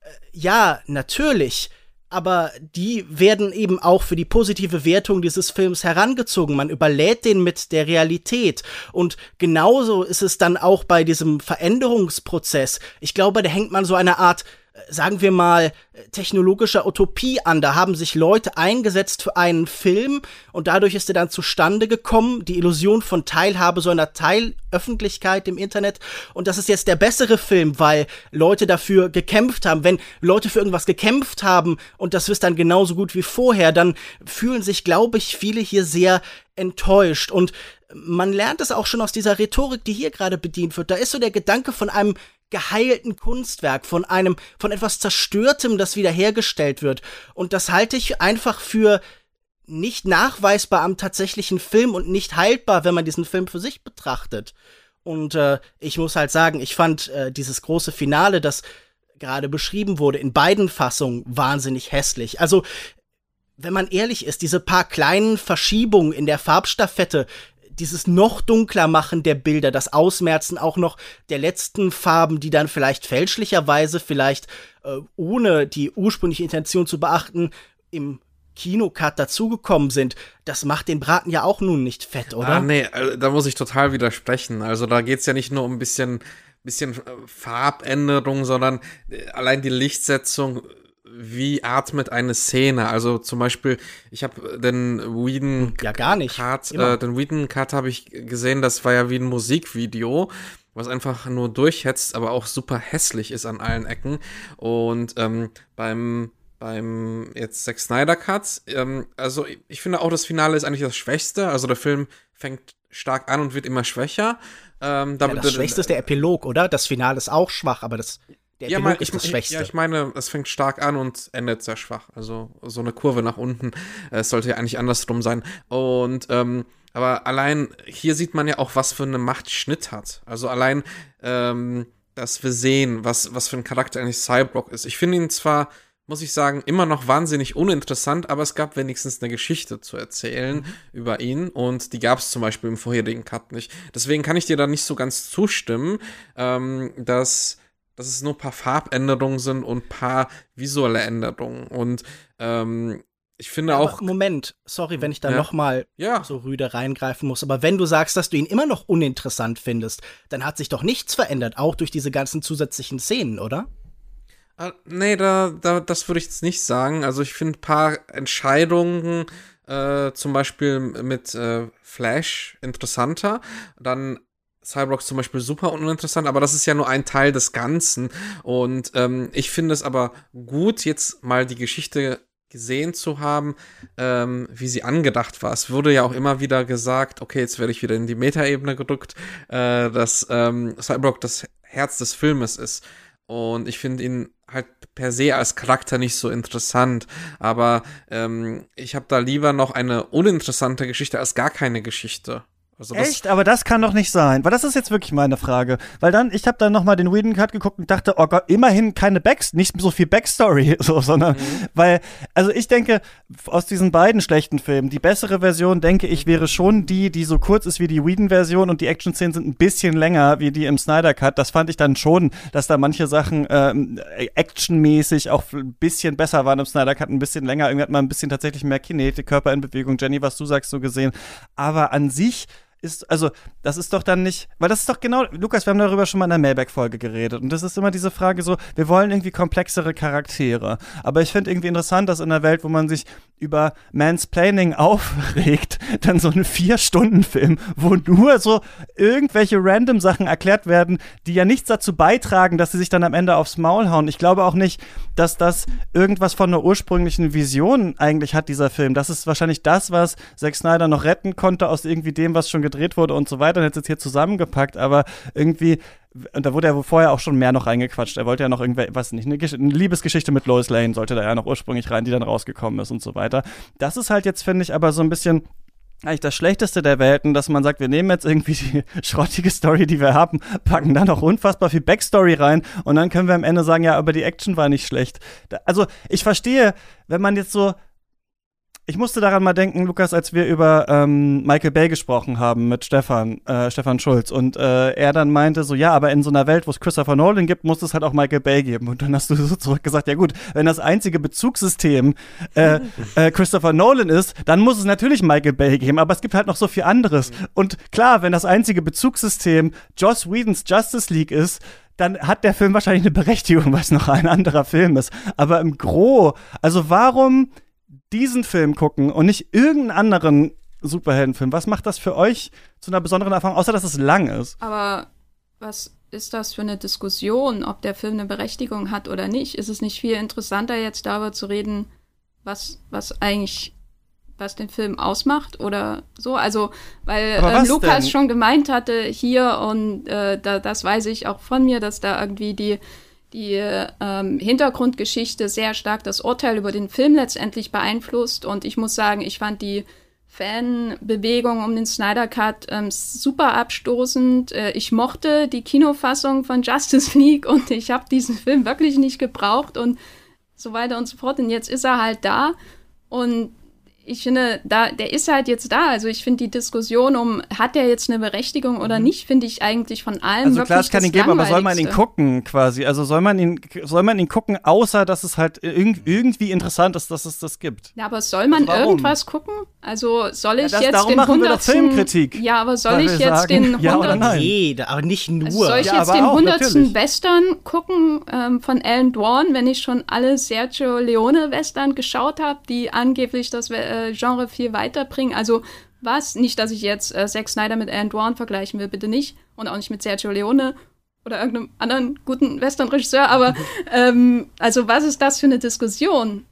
Äh, ja, natürlich aber die werden eben auch für die positive Wertung dieses Films herangezogen. Man überlädt den mit der Realität. Und genauso ist es dann auch bei diesem Veränderungsprozess. Ich glaube, da hängt man so eine Art sagen wir mal, technologischer Utopie an. Da haben sich Leute eingesetzt für einen Film und dadurch ist er dann zustande gekommen, die Illusion von Teilhabe so einer Teilöffentlichkeit im Internet. Und das ist jetzt der bessere Film, weil Leute dafür gekämpft haben. Wenn Leute für irgendwas gekämpft haben und das ist dann genauso gut wie vorher, dann fühlen sich, glaube ich, viele hier sehr enttäuscht. Und man lernt es auch schon aus dieser Rhetorik, die hier gerade bedient wird. Da ist so der Gedanke von einem geheilten Kunstwerk, von einem, von etwas Zerstörtem, das wiederhergestellt wird. Und das halte ich einfach für nicht nachweisbar am tatsächlichen Film und nicht haltbar, wenn man diesen Film für sich betrachtet. Und äh, ich muss halt sagen, ich fand äh, dieses große Finale, das gerade beschrieben wurde, in beiden Fassungen wahnsinnig hässlich. Also, wenn man ehrlich ist, diese paar kleinen Verschiebungen in der Farbstaffette, dieses noch dunkler machen der Bilder, das Ausmerzen auch noch der letzten Farben, die dann vielleicht fälschlicherweise, vielleicht äh, ohne die ursprüngliche Intention zu beachten, im Kinocut dazugekommen sind, das macht den Braten ja auch nun nicht fett, oder? Ah,
nee, also, da muss ich total widersprechen. Also da geht's ja nicht nur um ein bisschen, bisschen äh, Farbänderung, sondern äh, allein die Lichtsetzung wie atmet eine Szene? Also zum Beispiel, ich habe den Whedon
ja gar nicht.
Cut, äh, den Whedon Cut habe ich gesehen, das war ja wie ein Musikvideo, was einfach nur durchhetzt, aber auch super hässlich ist an allen Ecken. Und ähm, beim beim jetzt Zack Snyder Cut, ähm, also ich finde auch das Finale ist eigentlich das Schwächste. Also der Film fängt stark an und wird immer schwächer.
Ähm, ja, das Schwächste ist der Epilog, oder? Das Finale ist auch schwach, aber das
der ja, mein, ist das Schwächste. Ja, ich meine, es fängt stark an und endet sehr schwach. Also so eine Kurve nach unten. Äh, es sollte ja eigentlich andersrum sein. Und ähm, aber allein hier sieht man ja auch, was für eine Macht Schnitt hat. Also allein, ähm, dass wir sehen, was, was für ein Charakter eigentlich Cyborg ist. Ich finde ihn zwar, muss ich sagen, immer noch wahnsinnig uninteressant, aber es gab wenigstens eine Geschichte zu erzählen mhm. über ihn und die gab es zum Beispiel im vorherigen Cut nicht. Deswegen kann ich dir da nicht so ganz zustimmen, ähm, dass dass es nur ein paar Farbänderungen sind und ein paar visuelle Änderungen. Und ähm, ich finde aber auch.
Moment, sorry, wenn ich da ja. nochmal ja. so rüde reingreifen muss, aber wenn du sagst, dass du ihn immer noch uninteressant findest, dann hat sich doch nichts verändert, auch durch diese ganzen zusätzlichen Szenen, oder?
Äh, nee, da, da, das würde ich jetzt nicht sagen. Also ich finde ein paar Entscheidungen, äh, zum Beispiel mit äh, Flash interessanter. Dann Cyborg zum Beispiel super uninteressant, aber das ist ja nur ein Teil des Ganzen. Und ähm, ich finde es aber gut, jetzt mal die Geschichte gesehen zu haben, ähm, wie sie angedacht war. Es wurde ja auch immer wieder gesagt, okay, jetzt werde ich wieder in die Metaebene gedrückt, äh, dass ähm, Cyborg das Herz des Filmes ist. Und ich finde ihn halt per se als Charakter nicht so interessant. Aber ähm, ich habe da lieber noch eine uninteressante Geschichte als gar keine Geschichte.
Also Echt? Aber das kann doch nicht sein. Weil das ist jetzt wirklich meine Frage. Weil dann, ich habe dann nochmal den Whedon Cut geguckt und dachte, oh Gott, immerhin keine Back, nicht so viel Backstory, so, sondern, mhm. weil, also ich denke, aus diesen beiden schlechten Filmen, die bessere Version, denke ich, wäre schon die, die so kurz ist wie die Whedon-Version und die Action-Szenen sind ein bisschen länger wie die im Snyder Cut. Das fand ich dann schon, dass da manche Sachen ähm, actionmäßig auch ein bisschen besser waren im Snyder Cut, ein bisschen länger. Irgendwie hat man ein bisschen tatsächlich mehr Kinetik, Körper in Bewegung. Jenny, was du sagst, so gesehen. Aber an sich, ist, also, das ist doch dann nicht, weil das ist doch genau, Lukas, wir haben darüber schon mal in der Mailback-Folge geredet und das ist immer diese Frage so, wir wollen irgendwie komplexere Charaktere, aber ich finde irgendwie interessant, dass in einer Welt, wo man sich über Mansplaining aufregt, dann so ein Vier-Stunden-Film, wo nur so irgendwelche random Sachen erklärt werden, die ja nichts dazu beitragen, dass sie sich dann am Ende aufs Maul hauen. Ich glaube auch nicht, dass das irgendwas von einer ursprünglichen Vision eigentlich hat, dieser Film. Das ist wahrscheinlich das, was Zack Snyder noch retten konnte aus irgendwie dem, was schon gedreht wurde und so weiter und jetzt ist hier zusammengepackt, aber irgendwie und da wurde ja vorher auch schon mehr noch reingequatscht. Er wollte ja noch irgendwie, was nicht, eine, eine, Liebesgeschichte mit Lois Lane sollte da ja noch ursprünglich rein, die dann rausgekommen ist und so weiter. Das ist halt jetzt, finde ich, aber so ein bisschen eigentlich das Schlechteste der Welten, dass man sagt, wir nehmen jetzt irgendwie die schrottige Story, die wir haben, packen da noch unfassbar viel Backstory rein und dann können wir am Ende sagen, ja, aber die Action war nicht schlecht. Also ich verstehe, wenn man jetzt so ich musste daran mal denken, Lukas, als wir über ähm, Michael Bay gesprochen haben mit Stefan, äh, Stefan Schulz und äh, er dann meinte so, ja, aber in so einer Welt, wo es Christopher Nolan gibt, muss es halt auch Michael Bay geben. Und dann hast du so zurückgesagt, ja gut, wenn das einzige Bezugssystem äh, äh, Christopher Nolan ist, dann muss es natürlich Michael Bay geben, aber es gibt halt noch so viel anderes. Und klar, wenn das einzige Bezugssystem Joss Whedons Justice League ist, dann hat der Film wahrscheinlich eine Berechtigung, weil es noch ein anderer Film ist. Aber im Gro, also warum diesen Film gucken und nicht irgendeinen anderen Superheldenfilm? Was macht das für euch zu einer besonderen Erfahrung, außer dass es lang ist?
Aber was ist das für eine Diskussion, ob der Film eine Berechtigung hat oder nicht? Ist es nicht viel interessanter, jetzt darüber zu reden, was, was eigentlich, was den Film ausmacht oder so? Also, weil äh, Lukas denn? schon gemeint hatte hier und äh, da, das weiß ich auch von mir, dass da irgendwie die die ähm, Hintergrundgeschichte sehr stark das Urteil über den Film letztendlich beeinflusst. Und ich muss sagen, ich fand die Fanbewegung um den Snyder Cut ähm, super abstoßend. Äh, ich mochte die Kinofassung von Justice League und ich habe diesen Film wirklich nicht gebraucht und so weiter und so fort. Und jetzt ist er halt da und ich finde, da, der ist halt jetzt da. Also ich finde die Diskussion um, hat der jetzt eine Berechtigung oder mhm. nicht, finde ich eigentlich von allen
also klar, es kann ihn geben, aber soll man ihn gucken quasi? Also soll man ihn, soll man ihn gucken, außer dass es halt irgendwie interessant ist, dass es das gibt?
Ja, aber soll man also irgendwas gucken? Also soll ich
ja, das,
jetzt
darum
den
machen
100.
Wir doch Filmkritik,
ja, aber soll ich jetzt sagen, den 100.
Ja oder nein?
Nee, aber nicht nur.
Also soll ich
ja,
jetzt den 100.
Natürlich.
Western gucken ähm, von Alan Dwan, wenn ich schon alle Sergio Leone Western geschaut habe, die angeblich das äh, Genre viel weiterbringen. Also was, nicht, dass ich jetzt äh, Zack Snyder mit Alan Dwan vergleichen will, bitte nicht. Und auch nicht mit Sergio Leone oder irgendeinem anderen guten Western-Regisseur, aber ähm, also was ist das für eine Diskussion?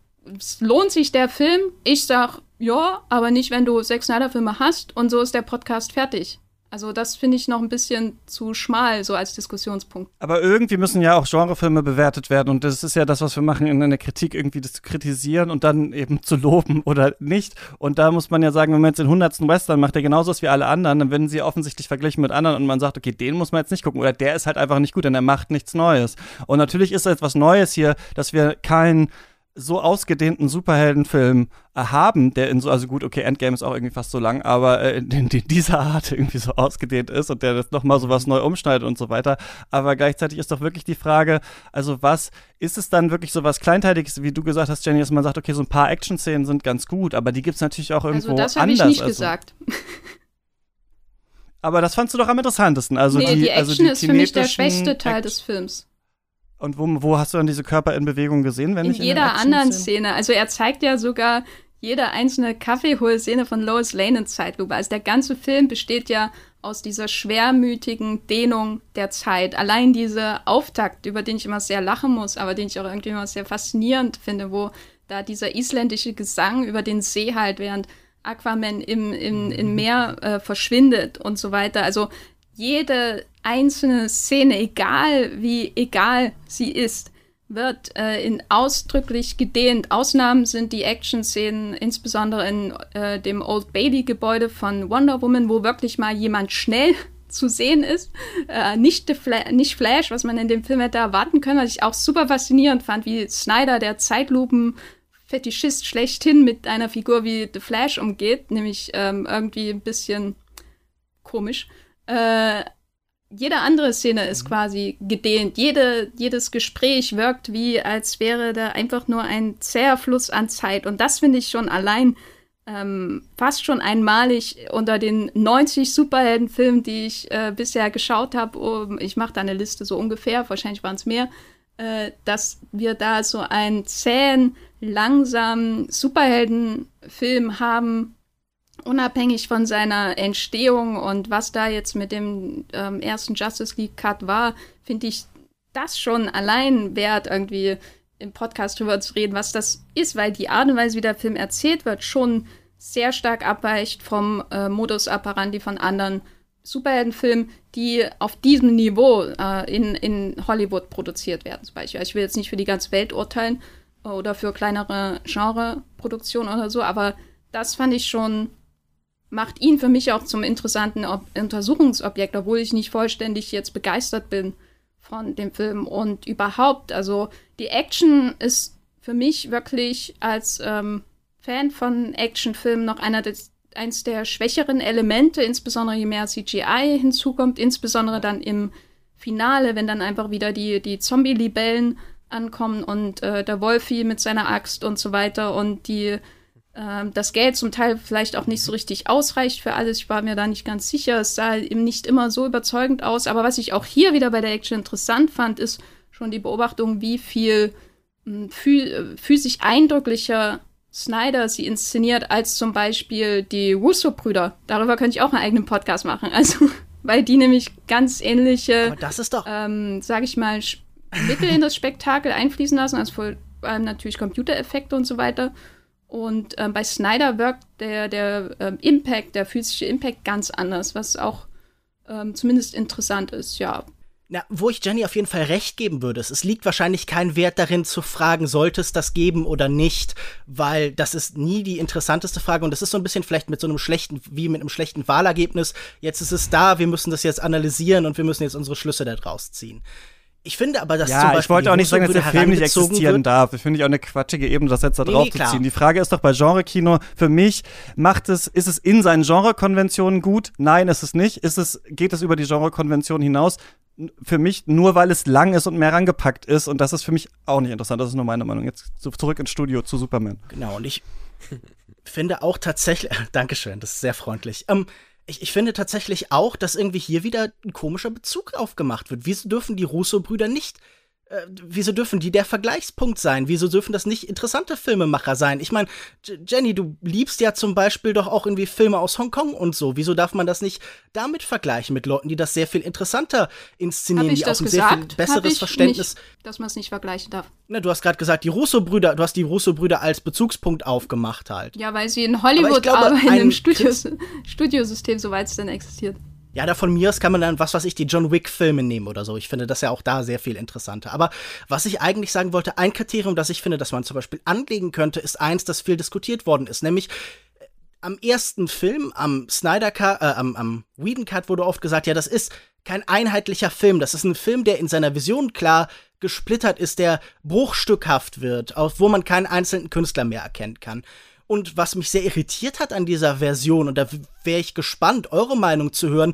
Lohnt sich der Film? Ich sag ja, aber nicht, wenn du Zack Snyder-Filme hast und so ist der Podcast fertig. Also das finde ich noch ein bisschen zu schmal, so als Diskussionspunkt.
Aber irgendwie müssen ja auch Genrefilme bewertet werden und das ist ja das, was wir machen in einer Kritik, irgendwie das zu kritisieren und dann eben zu loben oder nicht. Und da muss man ja sagen, wenn man jetzt den 100. Western macht, der genauso ist wie alle anderen, dann werden sie offensichtlich verglichen mit anderen und man sagt, okay, den muss man jetzt nicht gucken oder der ist halt einfach nicht gut, denn er macht nichts Neues. Und natürlich ist da jetzt was Neues hier, dass wir kein so ausgedehnten Superheldenfilm haben, der in so, also gut, okay, Endgame ist auch irgendwie fast so lang, aber äh, in, in, dieser Art irgendwie so ausgedehnt ist und der das nochmal so was neu umschneidet und so weiter. Aber gleichzeitig ist doch wirklich die Frage, also was, ist es dann wirklich so was Kleinteiliges, wie du gesagt hast, Jenny, dass man sagt, okay, so ein paar Action-Szenen sind ganz gut, aber die gibt es natürlich auch irgendwo anders.
Also das habe ich nicht
also.
gesagt.
Aber das fandst du doch am interessantesten. Also
nee,
die,
die
also
Action
die
ist für mich der schwächste Teil
Act
des Films.
Und wo, wo hast du dann diese Körper in Bewegung gesehen, wenn
in
nicht in
jeder anderen Szene. Also er zeigt ja sogar jede einzelne Kaffeeholszene von Lois Lane in Zeitlupe. Also der ganze Film besteht ja aus dieser schwermütigen Dehnung der Zeit. Allein dieser Auftakt, über den ich immer sehr lachen muss, aber den ich auch irgendwie immer sehr faszinierend finde, wo da dieser isländische Gesang über den See halt, während Aquaman im, im, im Meer äh, verschwindet und so weiter. Also jede einzelne Szene, egal wie egal sie ist, wird äh, in ausdrücklich gedehnt. Ausnahmen sind die Action-Szenen, insbesondere in äh, dem Old Bailey-Gebäude von Wonder Woman, wo wirklich mal jemand schnell zu sehen ist. Äh, nicht, Fla nicht Flash, was man in dem Film hätte erwarten können, was ich auch super faszinierend fand, wie Snyder, der Zeitlupen Fetischist schlechthin mit einer Figur wie The Flash umgeht, nämlich ähm, irgendwie ein bisschen komisch. Äh, jede andere Szene ist mhm. quasi gedehnt. Jede, jedes Gespräch wirkt wie, als wäre da einfach nur ein zäher Fluss an Zeit. Und das finde ich schon allein ähm, fast schon einmalig unter den 90 Superheldenfilmen, die ich äh, bisher geschaut habe. Oh, ich mache da eine Liste so ungefähr, wahrscheinlich waren es mehr, äh, dass wir da so einen zähen, langsamen Superheldenfilm haben, unabhängig von seiner Entstehung und was da jetzt mit dem ähm, ersten Justice League Cut war, finde ich das schon allein wert, irgendwie im Podcast drüber zu reden, was das ist, weil die Art und Weise, wie der Film erzählt wird, schon sehr stark abweicht vom äh, Modus operandi von anderen Superheldenfilmen, die auf diesem Niveau äh, in, in Hollywood produziert werden, zum Beispiel. Ich will jetzt nicht für die ganze Welt urteilen oder für kleinere Genreproduktionen oder so, aber das fand ich schon macht ihn für mich auch zum interessanten Ob Untersuchungsobjekt, obwohl ich nicht vollständig jetzt begeistert bin von dem Film. Und überhaupt, also die Action ist für mich wirklich als ähm, Fan von Actionfilmen noch einer des, eins der schwächeren Elemente, insbesondere je mehr CGI hinzukommt, insbesondere dann im Finale, wenn dann einfach wieder die, die Zombie-Libellen ankommen und äh, der Wolfi mit seiner Axt und so weiter und die ähm, das Geld zum Teil vielleicht auch nicht so richtig ausreicht für alles. Ich war mir da nicht ganz sicher. Es sah eben nicht immer so überzeugend aus. Aber was ich auch hier wieder bei der Action interessant fand, ist schon die Beobachtung, wie viel hm, physisch eindrücklicher Snyder sie inszeniert als zum Beispiel die Russo-Brüder. Darüber könnte ich auch einen eigenen Podcast machen. Also, weil die nämlich ganz ähnliche,
Aber das ist doch,
ähm, sag ich mal, Mittel in das Spektakel einfließen lassen, also vor allem natürlich Computereffekte und so weiter. Und ähm, bei Snyder wirkt der, der ähm, Impact, der physische Impact ganz anders, was auch ähm, zumindest interessant ist, ja.
Na, wo ich Jenny auf jeden Fall recht geben würde, es liegt wahrscheinlich kein Wert darin zu fragen, sollte es das geben oder nicht, weil das ist nie die interessanteste Frage und das ist so ein bisschen vielleicht mit so einem schlechten, wie mit einem schlechten Wahlergebnis. Jetzt ist es da, wir müssen das jetzt analysieren und wir müssen jetzt unsere Schlüsse daraus ziehen. Ich finde aber, dass
ja,
zum Beispiel
ich wollte auch nicht sagen, dass der Film nicht existieren
wird.
darf. Das finde ich auch eine quatschige Ebene, das jetzt da
Nee,
drauf
nee,
zu ziehen. Die Frage ist doch bei Genre-Kino, für mich macht es, ist es in seinen Genre-Konventionen gut? Nein, ist es nicht. Ist es, geht es über die Genre-Konvention hinaus? Für mich nur, weil es lang ist und mehr rangepackt ist. Und das ist für mich auch nicht interessant. Das ist nur meine Meinung. Jetzt zu- zurück ins Studio zu Superman.
Genau, und ich finde auch tatsächlich, Dankeschön, das ist sehr freundlich. Ähm, ich, ich finde tatsächlich auch, dass irgendwie hier wieder ein komischer Bezug aufgemacht wird. Wieso dürfen die Russo-Brüder nicht, äh, wieso dürfen die der Vergleichspunkt sein? Wieso dürfen das nicht interessante Filmemacher sein? Ich meine, Jenny, du liebst ja zum Beispiel doch auch irgendwie Filme aus Hongkong und so. Wieso darf man das nicht damit vergleichen mit Leuten, die das sehr viel interessanter inszenieren,
ich
die
das
auch ein sehr viel
gesagt?
Besseres
ich
Verständnis.
Nicht, dass man es nicht vergleichen darf.
Ne, du hast gerade gesagt, die Russo-Brüder, du hast die Russo-Brüder als Bezugspunkt aufgemacht halt.
Ja, weil sie in Hollywood
glaube,
arbeiten, im Studios, Studiosystem, soweit es denn existiert.
Ja, da von mir aus kann man dann, was weiß ich, die John Wick-Filme nehmen oder so. Ich finde das ja auch da sehr viel interessanter. Aber was ich eigentlich sagen wollte, ein Kriterium, das ich finde, dass man zum Beispiel anlegen könnte, ist eins, das viel diskutiert worden ist. Nämlich äh, am ersten Film, am Snyder Cut, äh, am, am Whedon Cut wurde oft gesagt, ja, das ist kein einheitlicher Film. Das ist ein Film, der in seiner Vision klar gesplittert ist, der bruchstückhaft wird, auf wo man keinen einzelnen Künstler mehr erkennen kann. Und was mich sehr irritiert hat an dieser Version, und da wäre ich gespannt, eure Meinung zu hören,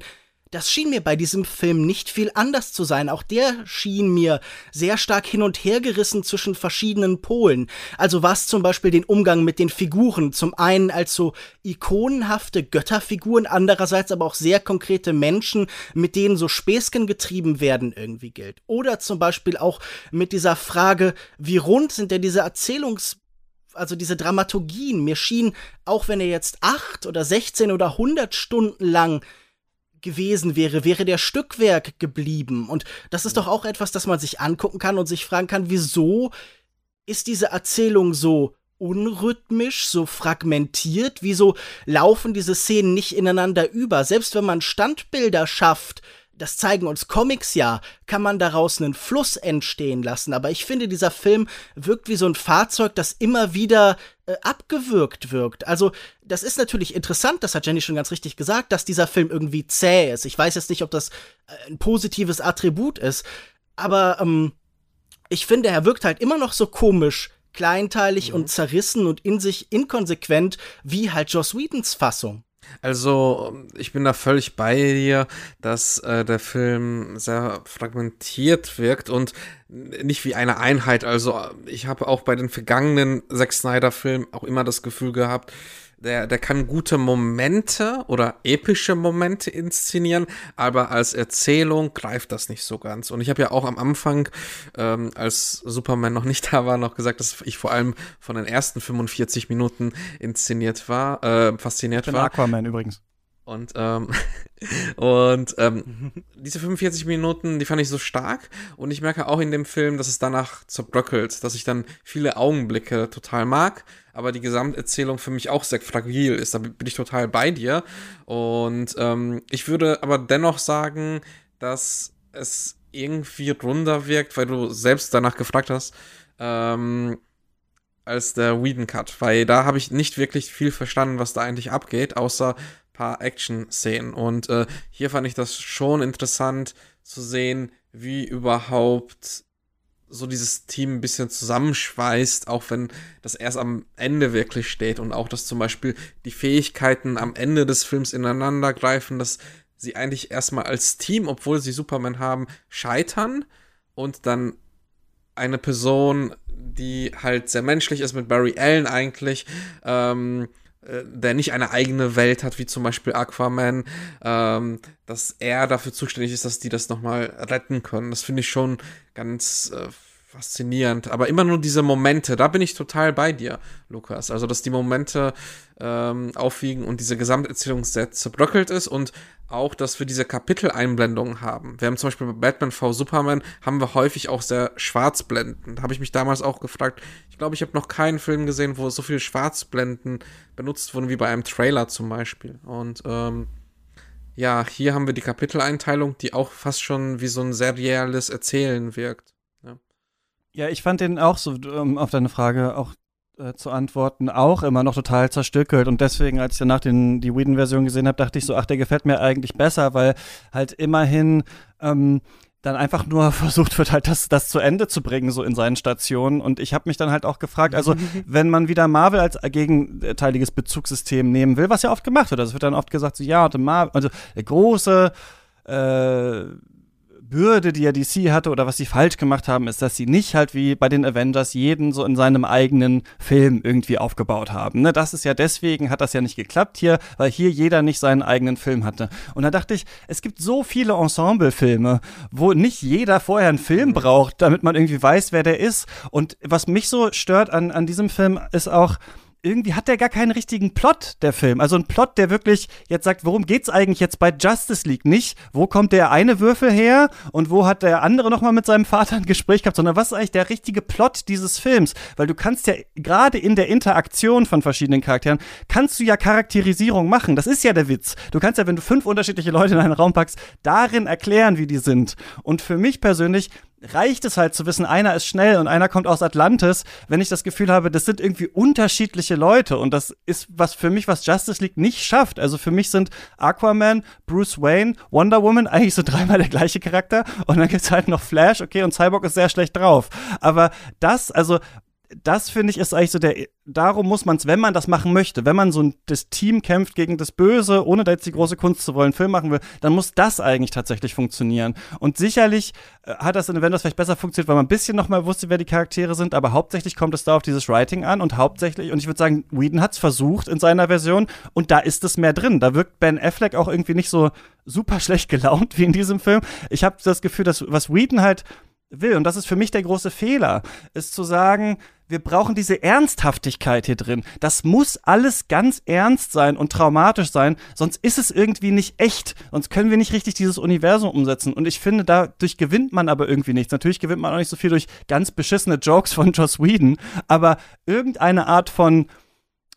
das schien mir bei diesem Film nicht viel anders zu sein. Auch der schien mir sehr stark hin und her gerissen zwischen verschiedenen Polen. Also was zum Beispiel den Umgang mit den Figuren. Zum einen als so ikonenhafte Götterfiguren, andererseits aber auch sehr konkrete Menschen, mit denen so Späßchen getrieben werden, irgendwie gilt. Oder zum Beispiel auch mit dieser Frage, wie rund sind denn diese Erzählungs also diese Dramaturgien, mir schien, auch wenn er jetzt acht oder 16 oder 100 Stunden lang gewesen wäre, wäre der Stückwerk geblieben. Und das ist doch auch etwas, das man sich angucken kann und sich fragen kann, wieso ist diese Erzählung so unrhythmisch, so fragmentiert? Wieso laufen diese Szenen nicht ineinander über? Selbst wenn man Standbilder schafft, das zeigen uns Comics ja, kann man daraus einen Fluss entstehen lassen. Aber ich finde, dieser Film wirkt wie so ein Fahrzeug, das immer wieder äh, abgewürgt wirkt. Also, das ist natürlich interessant, das hat Jenny schon ganz richtig gesagt, dass dieser Film irgendwie zäh ist. Ich weiß jetzt nicht, ob das äh, ein positives Attribut ist, aber ähm, ich finde, er wirkt halt immer noch so komisch, kleinteilig und zerrissen und in sich inkonsequent wie halt Joss Whedons Fassung.
Also, ich bin da völlig bei dir, dass äh, der Film sehr fragmentiert wirkt und nicht wie eine Einheit. Also, ich habe auch bei den vergangenen Zack Snyder-Filmen auch immer das Gefühl gehabt, der, der kann gute Momente oder epische Momente inszenieren, aber als Erzählung greift das nicht so ganz. Und ich habe ja auch am Anfang, ähm, als Superman noch nicht da war, noch gesagt, dass ich vor allem von den ersten 45 Minuten inszeniert war, äh, fasziniert
Ich bin
war.
Aquaman übrigens.
Und, ähm, und ähm, diese 45 Minuten, die fand ich so stark. Und ich merke auch in dem Film, dass es danach zerbröckelt, dass ich dann viele Augenblicke total mag, aber die Gesamterzählung für mich auch sehr fragil ist. Da bin ich total bei dir. Und ähm, ich würde aber dennoch sagen, dass es irgendwie runder wirkt, weil du selbst danach gefragt hast. Ähm, als der Whedon Cut, weil da habe ich nicht wirklich viel verstanden, was da eigentlich abgeht, außer paar Action-Szenen. Und äh, hier fand ich das schon interessant zu sehen, wie überhaupt so dieses Team ein bisschen zusammenschweißt, auch wenn das erst am Ende wirklich steht und auch, dass zum Beispiel die Fähigkeiten am Ende des Films ineinander greifen, dass sie eigentlich erstmal als Team, obwohl sie Superman haben, scheitern und dann eine Person, die halt sehr menschlich ist mit Barry Allen eigentlich, ähm, äh, der nicht eine eigene Welt hat, wie zum Beispiel Aquaman, ähm, dass er dafür zuständig ist, dass die das nochmal retten können. Das finde ich schon ganz äh, faszinierend. Aber immer nur diese Momente, da bin ich total bei dir, Lukas. Also, dass die Momente ähm, aufwiegen und diese Gesamterzählung sehr zerbröckelt ist und auch, dass wir diese Kapiteleinblendungen haben. Wir haben zum Beispiel bei Batman v Superman haben wir häufig auch sehr Schwarzblenden. Da habe ich mich damals auch gefragt. Ich glaube, ich habe noch keinen Film gesehen, wo so viele Schwarzblenden benutzt wurden wie bei einem Trailer zum Beispiel. Und ähm, ja, hier haben wir die Kapiteleinteilung, die auch fast schon wie so ein serielles Erzählen wirkt.
Ja, ich fand den auch so, um auf deine Frage auch äh, zu antworten, auch immer noch total zerstückelt. Und deswegen, als ich danach den, die Whedon-Version gesehen habe, dachte ich so, ach, der gefällt mir eigentlich besser, weil halt immerhin ähm, dann einfach nur versucht wird, halt das, das zu Ende zu bringen, so in seinen Stationen. Und ich habe mich dann halt auch gefragt, also wenn man wieder Marvel als gegenteiliges Bezugssystem nehmen will, was ja oft gemacht wird, also es wird dann oft gesagt, so ja, Marvel, also der große äh, Bürde, die ja DC hatte oder was sie falsch gemacht haben, ist, dass sie nicht halt wie bei den Avengers jeden so in seinem eigenen Film irgendwie aufgebaut haben. Ne? Das ist ja deswegen, hat das ja nicht geklappt hier, weil hier jeder nicht seinen eigenen Film hatte. Und da dachte ich, es gibt so viele Ensemble-Filme, wo nicht jeder vorher einen Film braucht, damit man irgendwie weiß, wer der ist. Und was mich so stört an, an diesem Film ist auch, irgendwie hat der gar keinen richtigen Plot, der Film. Also ein Plot, der wirklich jetzt sagt, worum geht's eigentlich jetzt bei Justice League? Nicht, wo kommt der eine Würfel her und wo hat der andere nochmal mit seinem Vater ein Gespräch gehabt, sondern was ist eigentlich der richtige Plot dieses Films? Weil du kannst ja gerade in der Interaktion von verschiedenen Charakteren, kannst du ja Charakterisierung machen. Das ist ja der Witz. Du kannst ja, wenn du fünf unterschiedliche Leute in einen Raum packst, darin erklären, wie die sind. Und für mich persönlich reicht es halt zu wissen, einer ist schnell und einer kommt aus Atlantis, wenn ich das Gefühl habe, das sind irgendwie unterschiedliche Leute und das ist was für mich, was Justice League nicht schafft. Also für mich sind Aquaman, Bruce Wayne, Wonder Woman eigentlich so dreimal der gleiche Charakter und dann gibt's halt noch Flash, okay, und Cyborg ist sehr schlecht drauf. Aber das, also das finde ich ist eigentlich so der, darum muss man es, wenn man das machen möchte, wenn man so ein, das Team kämpft gegen das Böse, ohne da jetzt die große Kunst zu wollen, Film machen will, dann muss das eigentlich tatsächlich funktionieren. Und sicherlich äh, hat das in Avengers vielleicht besser funktioniert, weil man ein bisschen noch mal wusste, wer die Charaktere sind, aber hauptsächlich kommt es da auf dieses Writing an und hauptsächlich, und ich würde sagen, Whedon hat es versucht in seiner Version und da ist es mehr drin. Da wirkt Ben Affleck auch irgendwie nicht so super schlecht gelaunt wie in diesem Film. Ich habe das Gefühl, dass was Whedon halt will, und das ist für mich der große Fehler, ist zu sagen, wir brauchen diese Ernsthaftigkeit hier drin. Das muss alles ganz ernst sein und traumatisch sein, sonst ist es irgendwie nicht echt. Sonst können wir nicht richtig dieses Universum umsetzen. Und ich finde, dadurch gewinnt man aber irgendwie nichts. Natürlich gewinnt man auch nicht so viel durch ganz beschissene Jokes von Joss Whedon, aber irgendeine Art von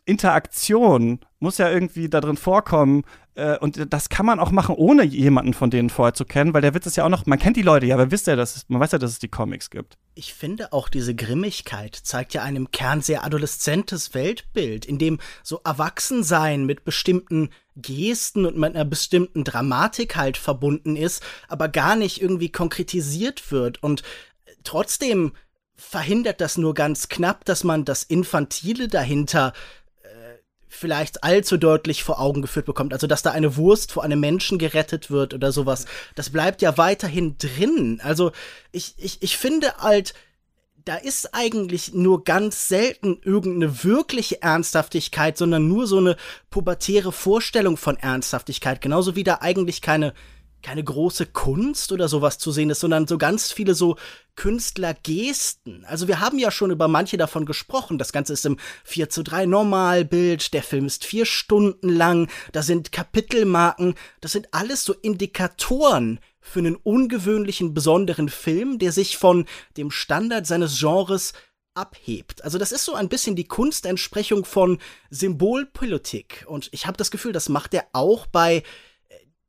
Interaktion muss ja irgendwie da drin vorkommen. Äh, und das kann man auch machen, ohne jemanden von denen vorher zu kennen, weil der Witz ist ja auch noch, man kennt die Leute ja, aber wisst ja, dass es, man weiß ja, dass es die Comics gibt.
Ich finde auch diese Grimmigkeit zeigt ja einem Kern sehr adoleszentes Weltbild, in dem so Erwachsensein mit bestimmten Gesten und mit einer bestimmten Dramatik halt verbunden ist, aber gar nicht irgendwie konkretisiert wird und trotzdem verhindert das nur ganz knapp, dass man das Infantile dahinter vielleicht allzu deutlich vor Augen geführt bekommt. Also, dass da eine Wurst vor einem Menschen gerettet wird oder sowas. Das bleibt ja weiterhin drin. Also, ich, ich, ich finde halt, da ist eigentlich nur ganz selten irgendeine wirkliche Ernsthaftigkeit, sondern nur so eine pubertäre Vorstellung von Ernsthaftigkeit. Genauso wie da eigentlich keine keine große Kunst oder sowas zu sehen ist, sondern so ganz viele so Künstlergesten. Also wir haben ja schon über manche davon gesprochen. Das Ganze ist im 4 zu 3 Normalbild, der Film ist vier Stunden lang, da sind Kapitelmarken, das sind alles so Indikatoren für einen ungewöhnlichen, besonderen Film, der sich von dem Standard seines Genres abhebt. Also das ist so ein bisschen die Kunstentsprechung von Symbolpolitik. Und ich habe das Gefühl, das macht er auch bei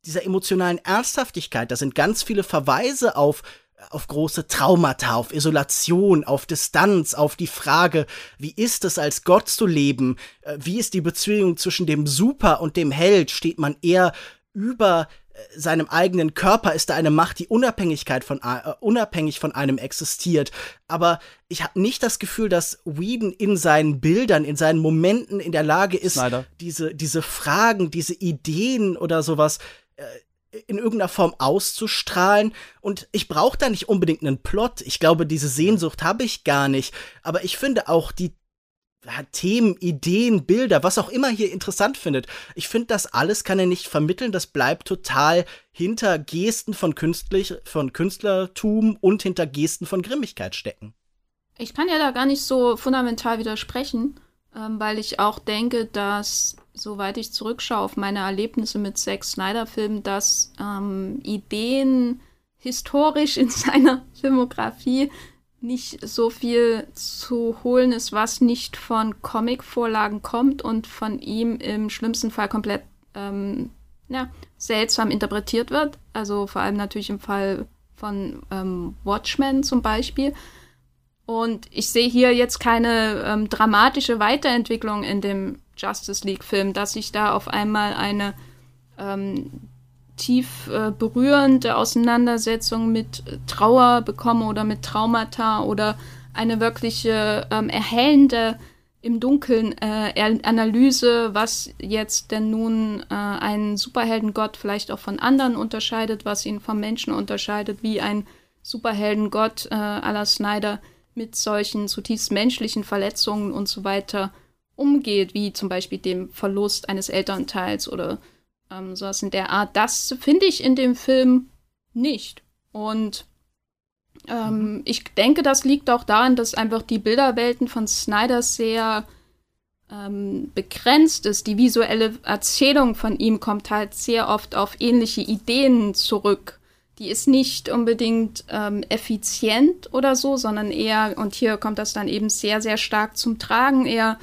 dieser emotionalen Ernsthaftigkeit. Da sind ganz viele Verweise auf auf große Traumata, auf Isolation, auf Distanz, auf die Frage, wie ist es als Gott zu leben? Äh, wie ist die Beziehung zwischen dem Super und dem Held? Steht man eher über äh, seinem eigenen Körper? Ist da eine Macht, die Unabhängigkeit von, uh, unabhängig von einem existiert? Aber ich habe nicht das Gefühl, dass Whedon in seinen Bildern, in seinen Momenten in der Lage ist, diese, diese Fragen, diese Ideen oder sowas äh, in irgendeiner Form auszustrahlen. Und ich brauche da nicht unbedingt einen Plot. Ich glaube, diese Sehnsucht habe ich gar nicht. Aber ich finde auch die ja, Themen, Ideen, Bilder, was auch immer hier interessant findet. Ich finde, das alles kann er nicht vermitteln. Das bleibt total hinter Gesten von, künstlich, von Künstlertum und hinter Gesten von Grimmigkeit stecken.
Ich kann ja da gar nicht so fundamental widersprechen, ähm, weil ich auch denke, dass soweit ich zurückschaue auf meine Erlebnisse mit Zack Snyder-Filmen, dass ähm, Ideen historisch in seiner Filmografie nicht so viel zu holen ist, was nicht von Comic-Vorlagen kommt und von ihm im schlimmsten Fall komplett ähm, ja, seltsam interpretiert wird. Also vor allem natürlich im Fall von ähm, Watchmen zum Beispiel. Und ich sehe hier jetzt keine ähm, dramatische Weiterentwicklung in dem Justice League-Film, dass sich da auf einmal eine ähm, tief äh, berührende Auseinandersetzung mit Trauer bekomme oder mit Traumata oder eine wirkliche ähm, erhellende im Dunkeln äh, Analyse, was jetzt denn nun äh, einen Superheldengott vielleicht auch von anderen unterscheidet, was ihn vom Menschen unterscheidet, wie ein Superheldengott äh, la Snyder mit solchen zutiefst menschlichen Verletzungen und so weiter umgeht, wie zum Beispiel dem Verlust eines Elternteils oder ähm, sowas in der Art. Das finde ich in dem Film nicht. Und ähm, ich denke, das liegt auch daran, dass einfach die Bilderwelten von Snyder sehr ähm, begrenzt ist. Die visuelle Erzählung von ihm kommt halt sehr oft auf ähnliche Ideen zurück. Die ist nicht unbedingt ähm, effizient oder so, sondern eher, und hier kommt das dann eben sehr, sehr stark zum Tragen, eher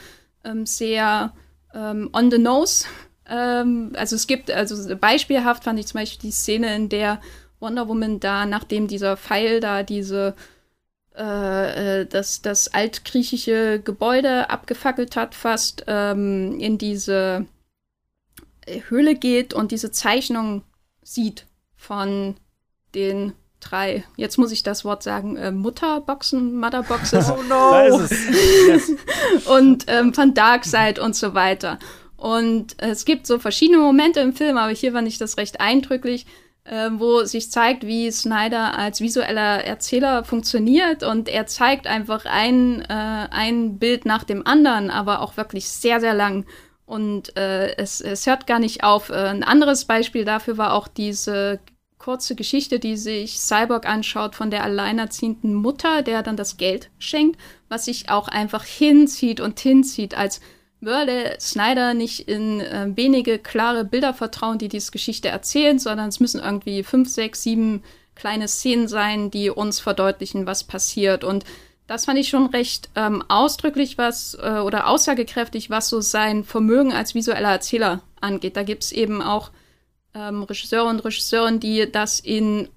ähm, sehr ähm, on the nose. Ähm, also es gibt, also beispielhaft fand ich zum Beispiel die Szene, in der Wonder Woman da, nachdem dieser Pfeil da diese äh, äh, das, das altgriechische Gebäude abgefackelt hat, fast ähm, in diese Höhle geht und diese Zeichnung sieht von den drei, jetzt muss ich das Wort sagen, äh, Mutterboxen, Motherboxes.
oh no!
yes. und ähm, von Darkseid und so weiter. Und es gibt so verschiedene Momente im Film, aber hier fand ich das recht eindrücklich, äh, wo sich zeigt, wie Snyder als visueller Erzähler funktioniert. Und er zeigt einfach ein, äh, ein Bild nach dem anderen, aber auch wirklich sehr, sehr lang. Und äh, es, es hört gar nicht auf. Äh, ein anderes Beispiel dafür war auch diese kurze Geschichte, die sich Cyborg anschaut von der alleinerziehenden Mutter, der dann das Geld schenkt, was sich auch einfach hinzieht und hinzieht als würde Snyder nicht in äh, wenige klare Bilder vertrauen, die diese Geschichte erzählen, sondern es müssen irgendwie fünf, sechs, sieben kleine Szenen sein, die uns verdeutlichen, was passiert. Und das fand ich schon recht ähm, ausdrücklich, was äh, oder aussagekräftig, was so sein Vermögen als visueller Erzähler angeht. Da gibt es eben auch ähm, Regisseure und Regisseurinnen, die das in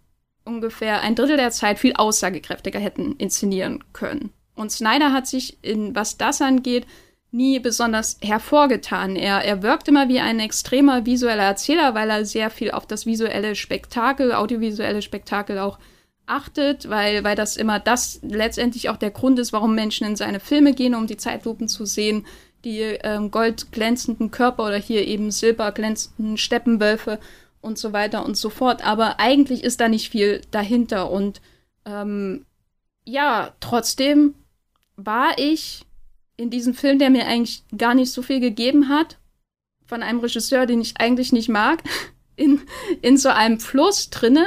ungefähr ein Drittel der Zeit viel aussagekräftiger hätten inszenieren können. Und Snyder hat sich, in was das angeht, nie besonders hervorgetan. Er, er wirkt immer wie ein extremer visueller Erzähler, weil er sehr viel auf das visuelle Spektakel, audiovisuelle Spektakel auch achtet, weil, weil das immer das letztendlich auch der Grund ist, warum Menschen in seine Filme gehen, um die Zeitlupen zu sehen, die ähm, goldglänzenden Körper oder hier eben silberglänzenden Steppenwölfe und so weiter und so fort. Aber eigentlich ist da nicht viel dahinter und ähm, ja, trotzdem war ich in diesem Film, der mir eigentlich gar nicht so viel gegeben hat, von einem Regisseur, den ich eigentlich nicht mag, in, in so einem Fluss drinne.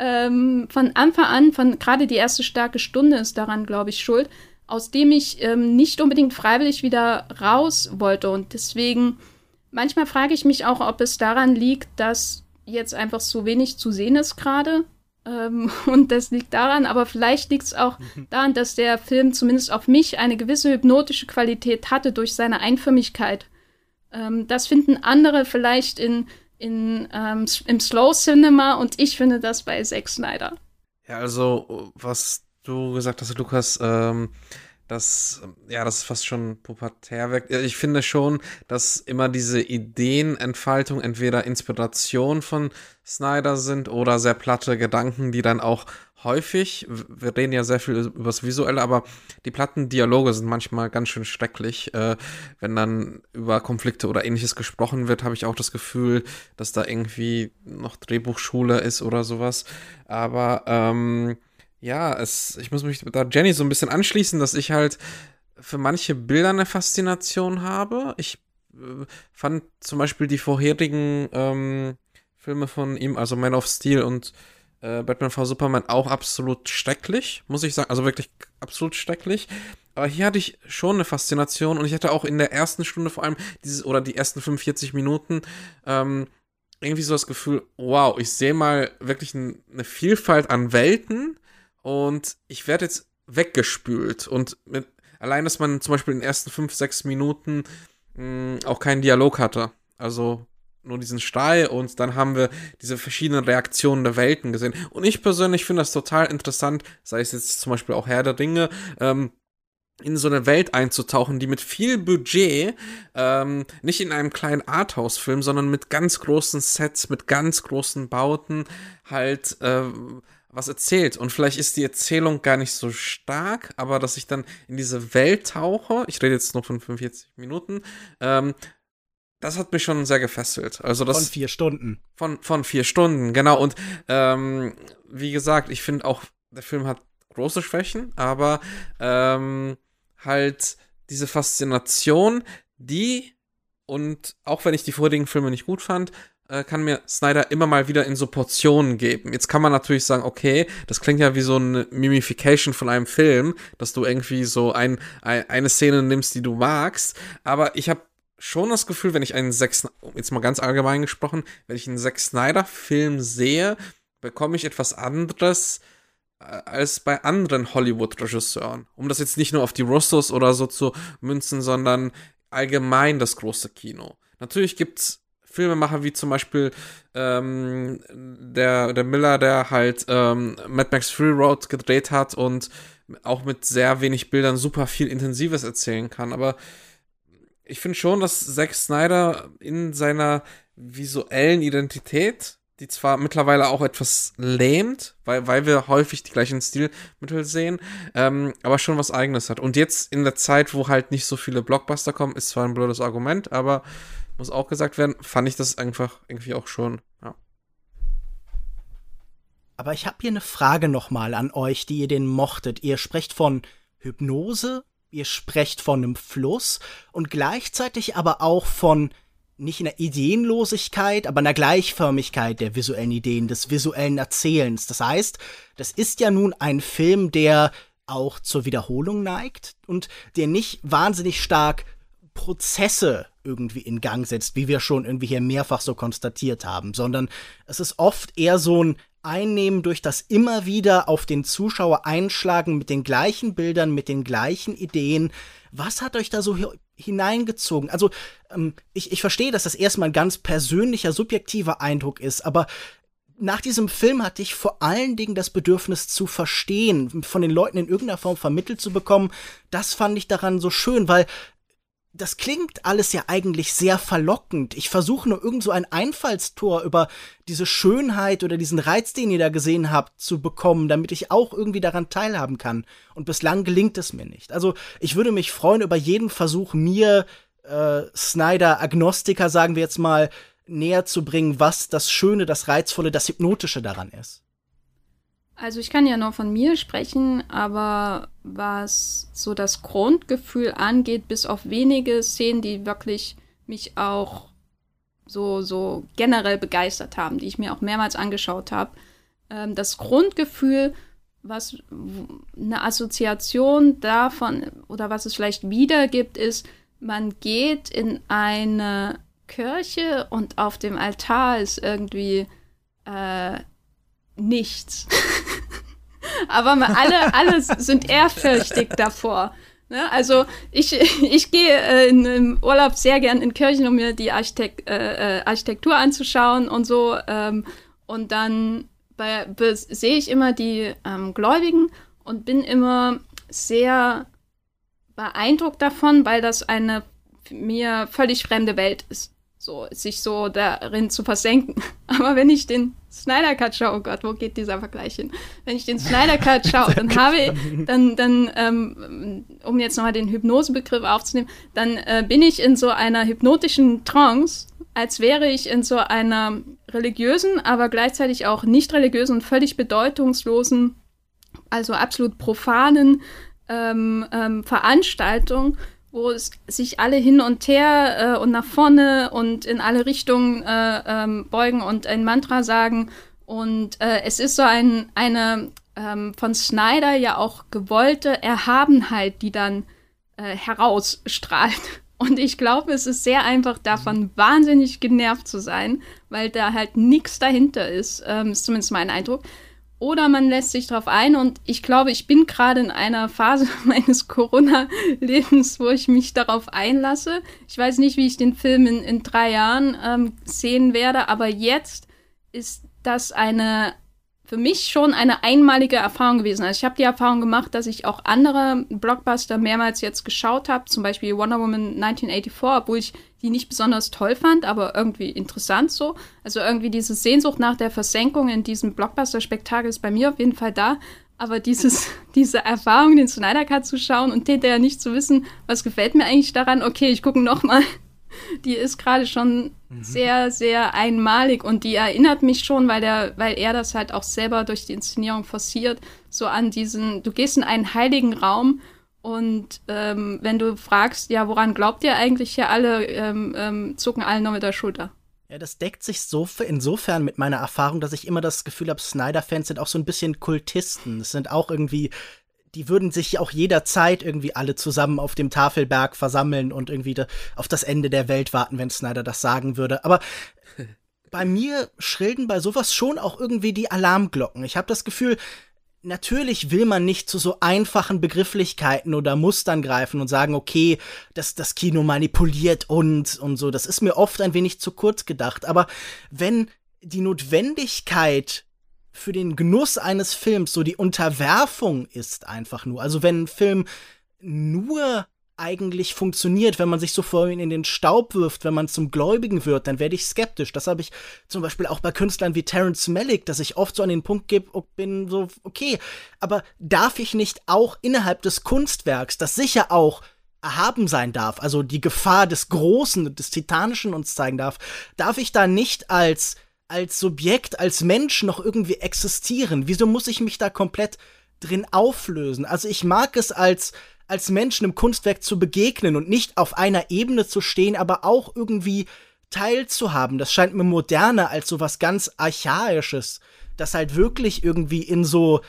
Ähm, von Anfang an, von gerade die erste starke Stunde ist daran, glaube ich, schuld, aus dem ich ähm, nicht unbedingt freiwillig wieder raus wollte. Und deswegen, manchmal frage ich mich auch, ob es daran liegt, dass jetzt einfach so wenig zu sehen ist gerade ähm, und das liegt daran, aber vielleicht liegt es auch daran, dass der Film zumindest auf mich eine gewisse hypnotische Qualität hatte durch seine Einförmigkeit. Ähm, das finden andere vielleicht in, in, ähm, im Slow Cinema und ich finde das bei Zack Snyder.
Ja, also, was du gesagt hast, Lukas, ähm, das, ja, das ist fast schon pubertär weg. Ich finde schon, dass immer diese Ideenentfaltung entweder Inspiration von Snyder sind oder sehr platte Gedanken, die dann auch häufig, wir reden ja sehr viel über das Visuelle, aber die platten Dialoge sind manchmal ganz schön schrecklich. Äh, wenn dann über Konflikte oder ähnliches gesprochen wird, habe ich auch das Gefühl, dass da irgendwie noch Drehbuchschule ist oder sowas. Aber, ähm, ja, es, ich muss mich da Jenny so ein bisschen anschließen, dass ich halt für manche Bilder eine Faszination habe. Ich äh, fand zum Beispiel die vorherigen ähm, Filme von ihm, also Man of Steel und äh, Batman v Superman, auch absolut schrecklich, muss ich sagen. Also wirklich absolut schrecklich. Aber hier hatte ich schon eine Faszination und ich hatte auch in der ersten Stunde vor allem dieses, oder die ersten 45 Minuten, ähm, irgendwie so das Gefühl, wow, ich sehe mal wirklich ein, eine Vielfalt an Welten und ich werde jetzt weggespült. Und mit, allein, dass man zum Beispiel in den ersten fünf, sechs Minuten mh, hm, auch keinen Dialog hatte. Also nur diesen Schrei und dann haben wir diese verschiedenen Reaktionen der Welten gesehen. Und ich persönlich finde das total interessant, sei es jetzt zum Beispiel auch Herr der Ringe, ähm, in so eine Welt einzutauchen, die mit viel Budget, ähm, nicht in einem kleinen Arthouse-Film, sondern mit ganz großen Sets, mit ganz großen Bauten halt äh, was erzählt. Und vielleicht ist die Erzählung gar nicht so stark, aber dass ich dann in diese Welt tauche, ich rede jetzt nur von 45 Minuten, ähm, das hat mich schon sehr gefesselt. Also das
von vier Stunden.
Von, von vier Stunden, genau. Und ähm, wie gesagt, ich finde auch, der Film hat große Schwächen, aber ähm, halt diese Faszination, die und auch wenn ich die vorigen Filme nicht gut fand, äh, kann mir Snyder immer mal wieder in so Portionen geben. Jetzt kann man natürlich sagen, okay, das klingt ja wie so eine Mimification von einem Film, dass du irgendwie so ein, ein eine Szene nimmst, die du magst, aber ich habe schon das Gefühl, wenn ich einen Zack, jetzt mal ganz allgemein gesprochen, wenn ich einen Zack Snyder Film sehe, bekomme ich etwas anderes äh, als bei anderen Hollywood-Regisseuren. Um das jetzt nicht nur auf die Russos oder so zu münzen, sondern allgemein das große Kino. Natürlich gibt's Filmemacher wie zum Beispiel ähm, der, der Miller, der halt ähm, Mad Max Free Road gedreht hat und auch mit sehr wenig Bildern super viel Intensives erzählen kann. Aber ich finde schon, dass Zack Snyder in seiner visuellen Identität, die zwar mittlerweile auch etwas lähmt, weil, weil wir häufig die gleichen Stilmittel sehen, ähm, aber schon was eigenes hat. Und jetzt in der Zeit, wo halt nicht so viele Blockbuster kommen, ist zwar ein blödes Argument, aber muss auch gesagt werden, fand ich das einfach irgendwie auch schon, ja.
Aber ich habe hier eine Frage nochmal an euch, die ihr den mochtet. Ihr sprecht von Hypnose, ihr sprecht von einem Fluss und gleichzeitig aber auch von nicht einer Ideenlosigkeit, aber einer Gleichförmigkeit der visuellen Ideen, des visuellen Erzählens. Das heißt, das ist ja nun ein Film, der auch zur Wiederholung neigt und der nicht wahnsinnig stark Prozesse irgendwie in Gang setzt, wie wir schon irgendwie hier mehrfach so konstatiert haben, sondern es ist oft eher so ein Einnehmen durch das immer wieder auf den Zuschauer einschlagen mit den gleichen Bildern, mit den gleichen Ideen. Was hat euch da so hineingezogen? Also, ähm, ich, ich verstehe, dass das erstmal ein ganz persönlicher, subjektiver Eindruck ist, aber nach diesem Film hatte ich vor allen Dingen das Bedürfnis zu verstehen, von den Leuten in irgendeiner Form vermittelt zu bekommen. Das fand ich daran so schön, weil das klingt alles ja eigentlich sehr verlockend. Ich versuche nur irgend so ein Einfallstor über diese Schönheit oder diesen Reiz, den ihr da gesehen habt, zu bekommen, damit ich auch irgendwie daran teilhaben kann. Und bislang gelingt es mir nicht. Also ich würde mich freuen über jeden Versuch, mir äh, Snyder Agnostiker, sagen wir jetzt mal, näher zu bringen, was das Schöne, das Reizvolle, das Hypnotische daran ist.
Also ich kann ja nur von mir sprechen, aber was so das Grundgefühl angeht, bis auf wenige Szenen, die wirklich mich auch so, so generell begeistert haben, die ich mir auch mehrmals angeschaut habe, ähm, das Grundgefühl, was eine Assoziation davon oder was es vielleicht wiedergibt, ist, man geht in eine Kirche und auf dem Altar ist irgendwie äh, nichts. Aber alle, alle sind ehrfürchtig davor. Ne? Also ich, ich gehe äh, in, im Urlaub sehr gern in Kirchen, um mir die Architekt, äh, äh Architektur anzuschauen und so. Ähm, und dann sehe ich immer die ähm, Gläubigen und bin immer sehr beeindruckt davon, weil das eine mir völlig fremde Welt ist so, sich so darin zu versenken. Aber wenn ich den Snyder Cut schaue, oh Gott, wo geht dieser Vergleich hin? Wenn ich den Snyder Cut schaue, dann habe ich, dann, dann, ähm, um jetzt nochmal den Hypnosebegriff aufzunehmen, dann äh, bin ich in so einer hypnotischen Trance, als wäre ich in so einer religiösen, aber gleichzeitig auch nicht religiösen und völlig bedeutungslosen, also absolut profanen ähm, ähm, Veranstaltung wo es sich alle hin und her äh, und nach vorne und in alle Richtungen äh, ähm, beugen und ein Mantra sagen. Und äh, es ist so ein, eine ähm, von Snyder ja auch gewollte Erhabenheit, die dann äh, herausstrahlt. Und ich glaube, es ist sehr einfach davon, wahnsinnig genervt zu sein, weil da halt nichts dahinter ist. Ähm, ist zumindest mein Eindruck. Oder man lässt sich darauf ein und ich glaube, ich bin gerade in einer Phase meines Corona-Lebens, wo ich mich darauf einlasse. Ich weiß nicht, wie ich den Film in, in drei Jahren ähm, sehen werde, aber jetzt ist das eine für mich schon eine einmalige Erfahrung gewesen. Also ich habe die Erfahrung gemacht, dass ich auch andere Blockbuster mehrmals jetzt geschaut habe, zum Beispiel Wonder Woman 1984, obwohl ich die nicht besonders toll fand, aber irgendwie interessant so. Also irgendwie diese Sehnsucht nach der Versenkung in diesem Blockbuster-Spektakel ist bei mir auf jeden Fall da. Aber dieses, diese Erfahrung, den Snyder Cut zu schauen und hinterher nicht zu wissen, was gefällt mir eigentlich daran, okay, ich gucke nochmal, die ist gerade schon mhm. sehr, sehr einmalig und die erinnert mich schon, weil, der, weil er das halt auch selber durch die Inszenierung forciert, so an diesen, du gehst in einen heiligen Raum und ähm, wenn du fragst, ja, woran glaubt ihr eigentlich hier alle, ähm, ähm, zucken alle nur mit der Schulter.
Ja, das deckt sich so insofern mit meiner Erfahrung, dass ich immer das Gefühl habe, Snyder-Fans sind auch so ein bisschen Kultisten. Es sind auch irgendwie, die würden sich auch jederzeit irgendwie alle zusammen auf dem Tafelberg versammeln und irgendwie auf das Ende der Welt warten, wenn Snyder das sagen würde. Aber bei mir schrillen bei sowas schon auch irgendwie die Alarmglocken. Ich habe das Gefühl, natürlich will man nicht zu so einfachen Begrifflichkeiten oder Mustern greifen und sagen, okay, das, das Kino manipuliert uns und so. Das ist mir oft ein wenig zu kurz gedacht. Aber wenn die Notwendigkeit für den Genuss eines Films so die Unterwerfung ist einfach nur, also wenn ein Film nur eigentlich funktioniert, wenn man sich so vor ihn in den Staub wirft, wenn man zum Gläubigen wird, dann werde ich skeptisch. Das habe ich zum Beispiel auch bei Künstlern wie Terence Malick, dass ich oft so an den Punkt gebe, bin so, okay, aber darf ich nicht auch innerhalb des Kunstwerks, das sicher auch erhaben sein darf, also die Gefahr des Großen, des Titanischen uns zeigen darf, darf ich da nicht als, als Subjekt, als Mensch noch irgendwie existieren? Wieso muss ich mich da komplett drin auflösen? Also ich mag es als als Menschen im Kunstwerk zu begegnen und nicht auf einer Ebene zu stehen, aber auch irgendwie teilzuhaben. Das scheint mir moderner als so was ganz Archaisches, das halt wirklich irgendwie in so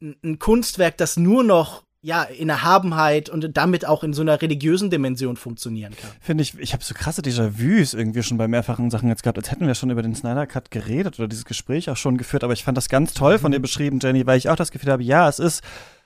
ein Kunstwerk, das nur noch ja, in Erhabenheit und damit auch in so einer religiösen Dimension funktionieren kann.
Finde ich, ich habe so krasse Déjà-vus irgendwie schon bei mehrfachen Sachen jetzt gehabt, als hätten wir schon über den Snyder Cut geredet oder dieses Gespräch auch schon geführt, aber ich fand das ganz toll von dir beschrieben, Jenny, weil ich auch das Gefühl habe, ja, es ist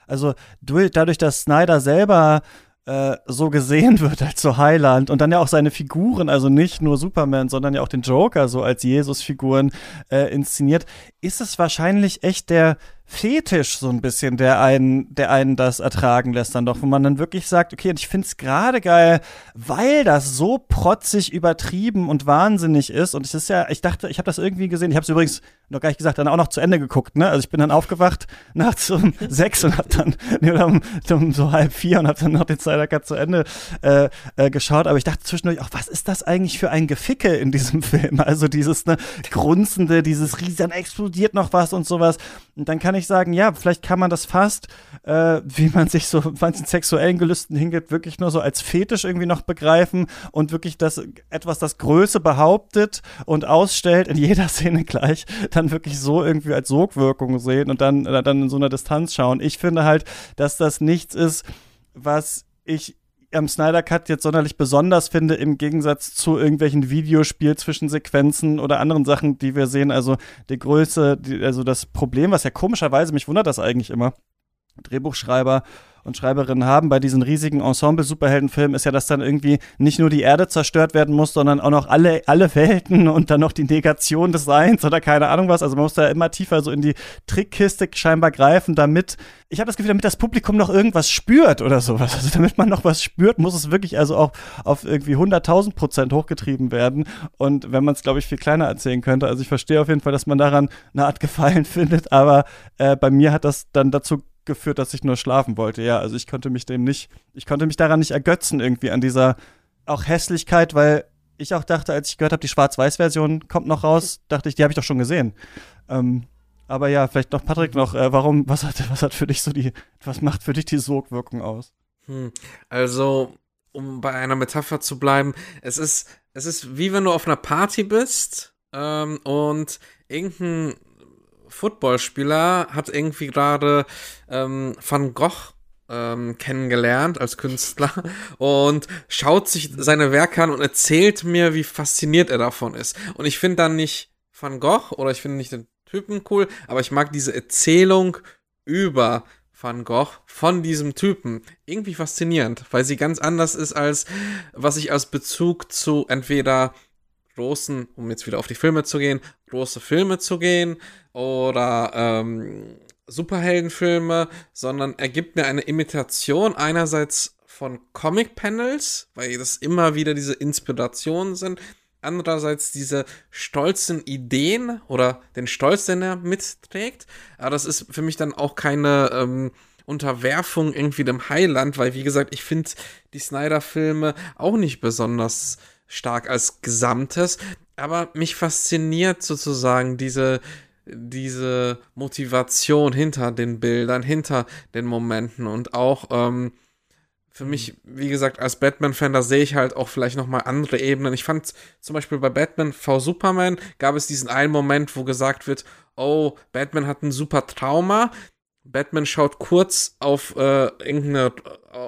also dadurch, dass Snyder selber äh, so gesehen wird als so Heiland und dann ja auch seine Figuren, also nicht nur Superman, sondern ja auch den Joker so als Jesus-Figuren äh, inszeniert, ist es wahrscheinlich echt der Fetisch so ein bisschen, der einen, der einen das ertragen lässt dann doch, wo man dann wirklich sagt, okay, und ich find's gerade geil, weil das so protzig übertrieben und wahnsinnig ist. Und es ist ja, ich dachte, ich habe das irgendwie gesehen, ich habe es übrigens noch gar nicht gesagt, dann auch noch zu Ende geguckt, ne? Also ich bin dann aufgewacht nachts um sechs und hab dann, ne, um, um so halb vier und hab dann noch den Snyder zu Ende äh, äh, geschaut. Aber ich dachte zwischendurch auch, was ist das eigentlich für ein Geficke in diesem Film? Also dieses ne, grunzende, dieses riesen, explodiert noch was und sowas. Und dann kann ich sagen, ja, vielleicht kann man das fast, äh, wie man sich so manchen sexuellen Gelüsten hingeht, wirklich nur so als Fetisch irgendwie noch begreifen und wirklich das etwas, das Größe behauptet und ausstellt in jeder Szene gleich, dann wirklich so irgendwie als Sogwirkung sehen und dann, äh, dann in so einer Distanz schauen. Ich finde halt, dass das nichts ist, was ich am Snyder Cut jetzt sonderlich besonders finde, im Gegensatz zu irgendwelchen Videospiel-Zwischensequenzen oder anderen Sachen, die wir sehen. Also die Größe, die, also das Problem, was ja komischerweise, mich wundert das eigentlich immer, Drehbuchschreiber und Schreiberinnen haben bei diesen riesigen Ensemble-Superheldenfilmen, ist ja, dass dann irgendwie nicht nur die Erde zerstört werden muss, sondern auch noch alle, alle Welten und dann noch die Negation des Seins oder keine Ahnung was. Also man muss da immer tiefer so in die Trickkiste scheinbar greifen, damit, ich habe das Gefühl, damit das Publikum noch irgendwas spürt oder sowas. Also damit man noch was spürt, muss es wirklich also auch auf irgendwie 100.000 Prozent hochgetrieben werden. Und wenn man es, glaube ich, viel kleiner erzählen könnte, also ich verstehe auf jeden Fall, dass man daran eine Art Gefallen findet, aber äh, bei mir hat das dann dazu geführt, dass ich nur schlafen wollte. Ja, also ich konnte mich dem nicht, ich konnte mich daran nicht ergötzen irgendwie an dieser auch Hässlichkeit, weil ich auch dachte, als ich gehört habe, die Schwarz-Weiß-Version kommt noch raus, dachte ich, die habe ich doch schon gesehen. Ähm, aber ja, vielleicht noch Patrick noch, äh, warum, was hat, was hat für dich so die, was macht für dich die Sogwirkung aus?
Hm, also, um bei einer Metapher zu bleiben, es ist, es ist wie wenn du auf einer Party bist ähm, und irgendein Footballspieler hat irgendwie gerade ähm, Van Gogh ähm, kennengelernt als Künstler und schaut sich seine Werke an und erzählt mir, wie fasziniert er davon ist. Und ich finde dann nicht Van Gogh oder ich finde nicht den Typen cool, aber ich mag diese Erzählung über Van Gogh von diesem Typen irgendwie faszinierend, weil sie ganz anders ist als was ich als Bezug zu entweder großen, um jetzt wieder auf die Filme zu gehen, große Filme zu gehen oder ähm, Superheldenfilme, sondern er gibt mir eine Imitation einerseits von Comic-Panels, weil das immer wieder diese Inspirationen sind, andererseits diese stolzen Ideen oder den Stolz, den er mitträgt. Aber das ist für mich dann auch keine ähm, Unterwerfung irgendwie dem Heiland, weil wie gesagt, ich finde die Snyder-Filme auch nicht besonders stark als Gesamtes, aber mich fasziniert sozusagen diese diese Motivation hinter den Bildern, hinter den Momenten und auch ähm, für mich, wie gesagt, als Batman-Fan, da sehe ich halt auch vielleicht nochmal andere Ebenen. Ich fand zum Beispiel bei Batman v Superman gab es diesen einen Moment, wo gesagt wird, oh, Batman hat ein super Trauma. Batman schaut kurz auf äh, irgendeine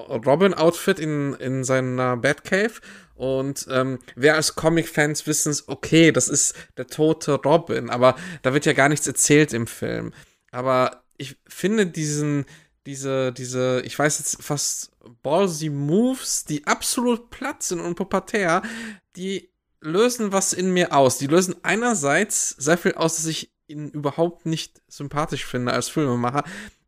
Robin-Outfit in, in seiner Batcave und ähm, wer als Comic-Fans wissen, okay, das ist der tote Robin, aber da wird ja gar nichts erzählt im Film. Aber ich finde diesen, diese, diese, ich weiß jetzt fast ballsy Moves, die absolut platt sind und pubertär, die lösen was in mir aus. Die lösen einerseits sehr viel aus, dass ich ihn überhaupt nicht sympathisch finde als Filmemacher,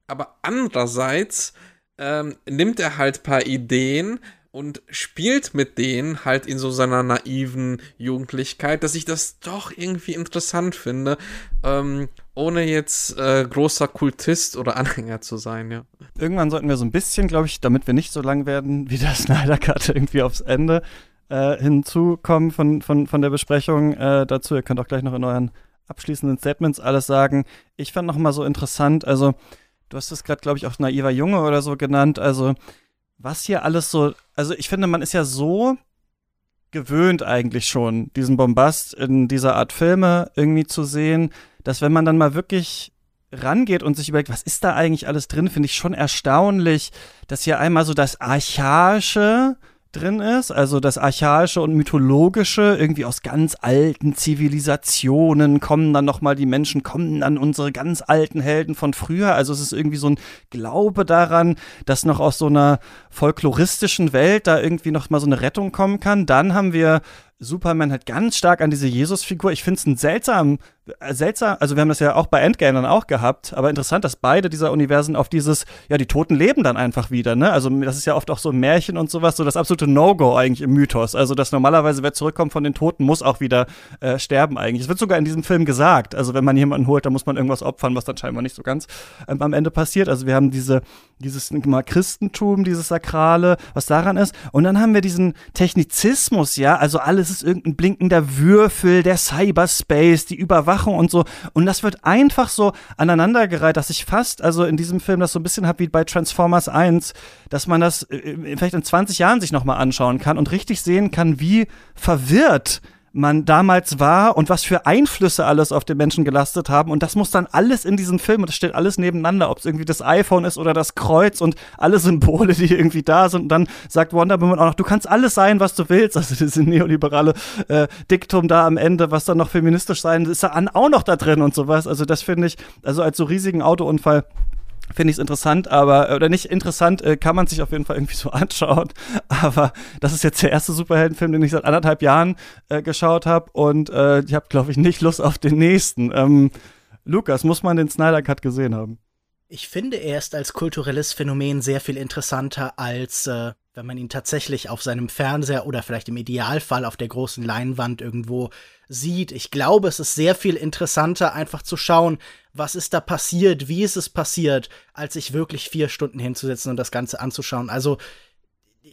aber andererseits ähm, nimmt er halt paar Ideen, und spielt mit denen halt in so seiner naiven Jugendlichkeit, dass ich das doch irgendwie interessant finde, ähm, ohne jetzt äh, großer Kultist oder Anhänger zu sein, ja.
Irgendwann sollten wir so ein bisschen, glaube ich, damit wir nicht so lang werden wie der Snyder Cut irgendwie aufs Ende äh, hinzukommen von, von, von der Besprechung äh, dazu. Ihr könnt auch gleich noch in euren abschließenden Statements alles sagen. Ich fand noch mal so interessant, also du hast es gerade, glaube ich, auch naiver Junge oder so genannt, also was hier alles so, also ich finde, man ist ja so gewöhnt eigentlich schon, diesen Bombast in dieser Art Filme irgendwie zu sehen, dass wenn man dann mal wirklich rangeht und sich überlegt, was ist da eigentlich alles drin, finde ich schon erstaunlich, dass hier einmal so das Archaische drin ist, also das Archaische und Mythologische, irgendwie aus ganz alten Zivilisationen kommen dann nochmal die Menschen, kommen dann unsere ganz alten Helden von früher. Also es ist irgendwie so ein Glaube daran, dass noch aus so einer folkloristischen Welt da irgendwie nochmal so eine Rettung kommen kann. Dann haben wir Superman halt ganz stark an diese Jesus-Figur. Ich finde es ein seltsam, äh, seltsam, also wir haben das ja auch bei Endgame dann auch gehabt, aber interessant, dass beide dieser Universen auf dieses, ja, die Toten leben dann einfach wieder, ne? Also das ist ja oft auch so ein Märchen und sowas, so das absolute No-Go eigentlich im Mythos. Also, dass normalerweise wer zurückkommt von den Toten, muss auch wieder äh, sterben eigentlich. Es wird sogar in diesem Film gesagt, also wenn man jemanden holt, dann muss man irgendwas opfern, was dann scheinbar nicht so ganz ähm, am Ende passiert. Also wir haben diese, dieses mal Christentum, dieses Sakrale, was daran ist. Und dann haben wir diesen Technizismus, ja, also alles ist irgendein blinkender Würfel, der Cyberspace, die Überwachung und so. Und das wird einfach so aneinandergereiht, dass ich fast, also in diesem Film das so ein bisschen habe wie bei Transformers 1, dass man das äh, vielleicht in 20 Jahren sich nochmal anschauen kann und richtig sehen kann, wie verwirrt man damals war und was für Einflüsse alles auf den Menschen gelastet haben. Und das muss dann alles in diesem Film, und das steht alles nebeneinander, ob es irgendwie das iPhone ist oder das Kreuz und alle Symbole, die irgendwie da sind. Und dann sagt Wonder Woman auch noch, du kannst alles sein, was du willst. Also diese neoliberale äh, Diktum da am Ende, was dann noch feministisch sein, ist da auch noch da drin und sowas. Also das finde ich, also als so riesigen Autounfall finde ich es interessant, aber, äh, oder nicht interessant, äh, kann man sich auf jeden Fall irgendwie so anschauen. Aber das ist jetzt der erste Superheldenfilm, den ich seit anderthalb Jahren äh, geschaut habe und äh, ich habe, glaube ich, nicht Lust auf den nächsten. Ähm, Lukas, muss man den Snyder Cut gesehen haben?
Ich finde, er ist als kulturelles Phänomen sehr viel interessanter als äh, wenn man ihn tatsächlich auf seinem Fernseher oder vielleicht im Idealfall auf der großen Leinwand irgendwo sieht. Ich glaube, es ist sehr viel interessanter, einfach zu schauen, was ist da passiert, wie ist es passiert, als sich wirklich vier Stunden hinzusetzen und das Ganze anzuschauen. Also,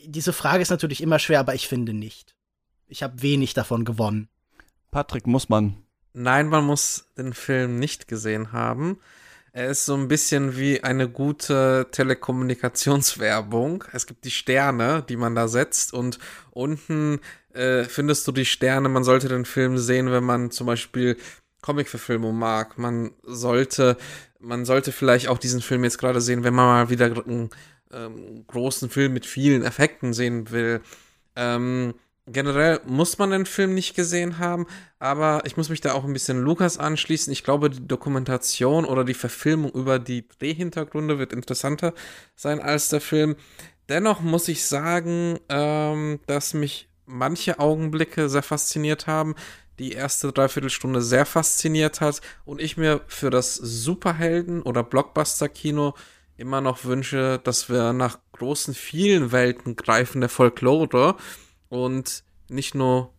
diese Frage ist natürlich immer schwer, aber ich finde nicht. Ich habe wenig davon gewonnen.
Patrick, muss man?
Nein, man muss den Film nicht gesehen haben. Er ist so ein bisschen wie eine gute Telekommunikationswerbung. Es gibt die Sterne, die man da setzt und unten äh, findest du die Sterne. Man sollte den Film sehen, wenn man zum Beispiel Comic-Verfilmung mag. Man sollte, man sollte vielleicht auch diesen Film jetzt gerade sehen, wenn man mal wieder einen ähm, großen Film mit vielen Effekten sehen will. Ähm, generell muss man den Film nicht gesehen haben, aber ich muss mich da auch ein bisschen Lukas anschließen. Ich glaube, die Dokumentation oder die Verfilmung über die Drehhintergründe wird interessanter sein als der Film. Dennoch muss ich sagen, ähm, dass mich manche Augenblicke sehr fasziniert haben, die erste Dreiviertelstunde sehr fasziniert hat und ich mir für das Superhelden- oder Blockbuster-Kino immer noch wünsche, dass wir nach großen, vielen Welten greifen der Folklore und nicht nur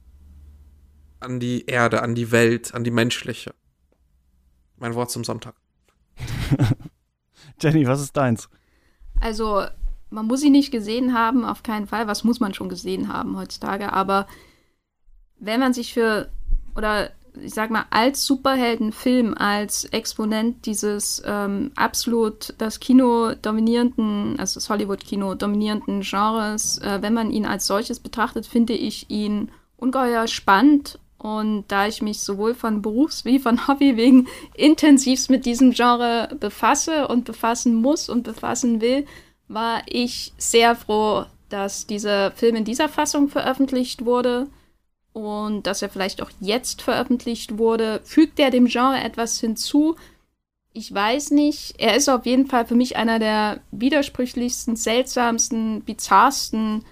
an die Erde, an die Welt, an die menschliche. Mein Wort zum Sonntag.
Jenny, was ist deins?
Also, man muss sie nicht gesehen haben, auf keinen Fall. Was muss man schon gesehen haben heutzutage? Aber wenn man sich für, oder ich sag mal, als Superheldenfilm, als Exponent dieses ähm, absolut das Kino dominierenden, also das Hollywood-Kino dominierenden Genres, äh, wenn man ihn als solches betrachtet, finde ich ihn ungeheuer spannend. Und da ich mich sowohl von Berufs- wie von Hobby wegen intensivst mit diesem Genre befasse und befassen muss und befassen will, war ich sehr froh, dass dieser Film in dieser Fassung veröffentlicht wurde und dass er vielleicht auch jetzt veröffentlicht wurde. Fügt er dem Genre etwas hinzu? Ich weiß nicht. Er ist auf jeden Fall für mich einer der widersprüchlichsten, seltsamsten, bizarrsten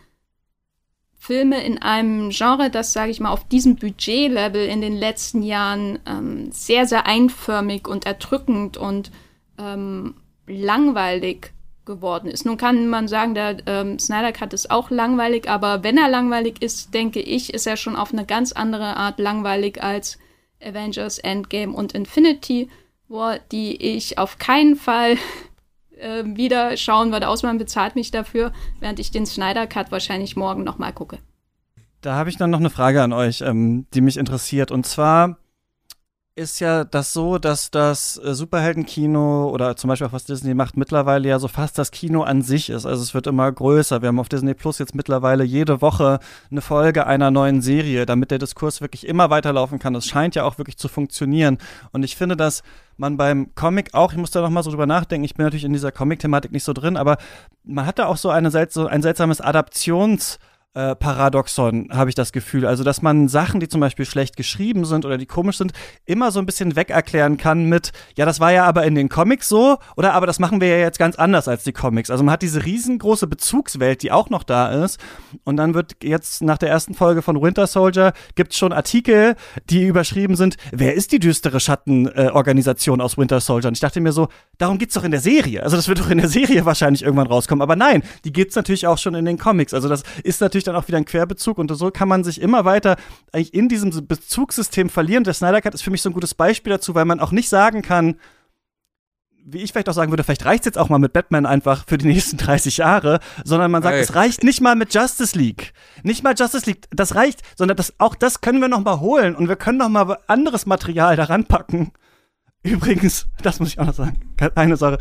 Filme in einem Genre, das, sage ich mal, auf diesem Budgetlevel in den letzten Jahren ähm, sehr, sehr einförmig und erdrückend und ähm, langweilig geworden ist. Nun kann man sagen, der ähm, Snyder Cut ist auch langweilig, aber wenn er langweilig ist, denke ich, ist er schon auf eine ganz andere Art langweilig als Avengers Endgame und Infinity War, die ich auf keinen Fall äh, wieder schauen würde, außer man bezahlt mich dafür, während ich den Snyder Cut wahrscheinlich morgen nochmal gucke.
Da habe ich dann noch eine Frage an euch, ähm, die mich interessiert. Und zwar ist ja das so, dass das äh, Superheldenkino oder zum Beispiel auch was Disney macht, mittlerweile ja so fast das Kino an sich ist. Also es wird immer größer. Wir haben auf Disney Plus jetzt mittlerweile jede Woche eine Folge einer neuen Serie, damit der Diskurs wirklich immer weiterlaufen kann. Das scheint ja auch wirklich zu funktionieren. Und ich finde, dass man beim Comic auch, ich muss da noch mal so drüber nachdenken, ich bin natürlich in dieser Comic-Thematik nicht so drin, aber man hat da auch so, eine, so ein seltsames Adaptions- äh, Paradoxon, habe ich das Gefühl. Also, dass man Sachen, die zum Beispiel schlecht geschrieben sind oder die komisch sind, immer so ein bisschen wegerklären kann mit, ja, das war ja aber in den Comics so, oder aber das machen wir ja jetzt ganz anders als die Comics. Also man hat diese riesengroße Bezugswelt, die auch noch da ist. Und dann wird jetzt nach der ersten Folge von Winter Soldier gibt es schon Artikel, die überschrieben sind, wer ist die düstere Schattenorganisation äh, aus Winter Soldier? Und ich dachte mir so, darum geht's doch in der Serie. Also das wird doch in der Serie wahrscheinlich irgendwann rauskommen. Aber nein, die gibt's natürlich auch schon in den Comics. Also das ist natürlich dann auch wieder ein Querbezug und so kann man sich immer weiter eigentlich in diesem Bezugssystem verlieren. Der Snyder Cut ist für mich so ein gutes Beispiel dazu, weil man auch nicht sagen kann, wie ich vielleicht auch sagen würde, vielleicht reicht es jetzt auch mal mit Batman einfach für die nächsten 30 Jahre, sondern man sagt, hey. es reicht nicht mal mit Justice League. Nicht mal Justice League, das reicht, sondern das, auch das können wir noch mal holen und wir können noch mal anderes Material daran packen. Übrigens, das muss ich auch noch sagen, eine Sache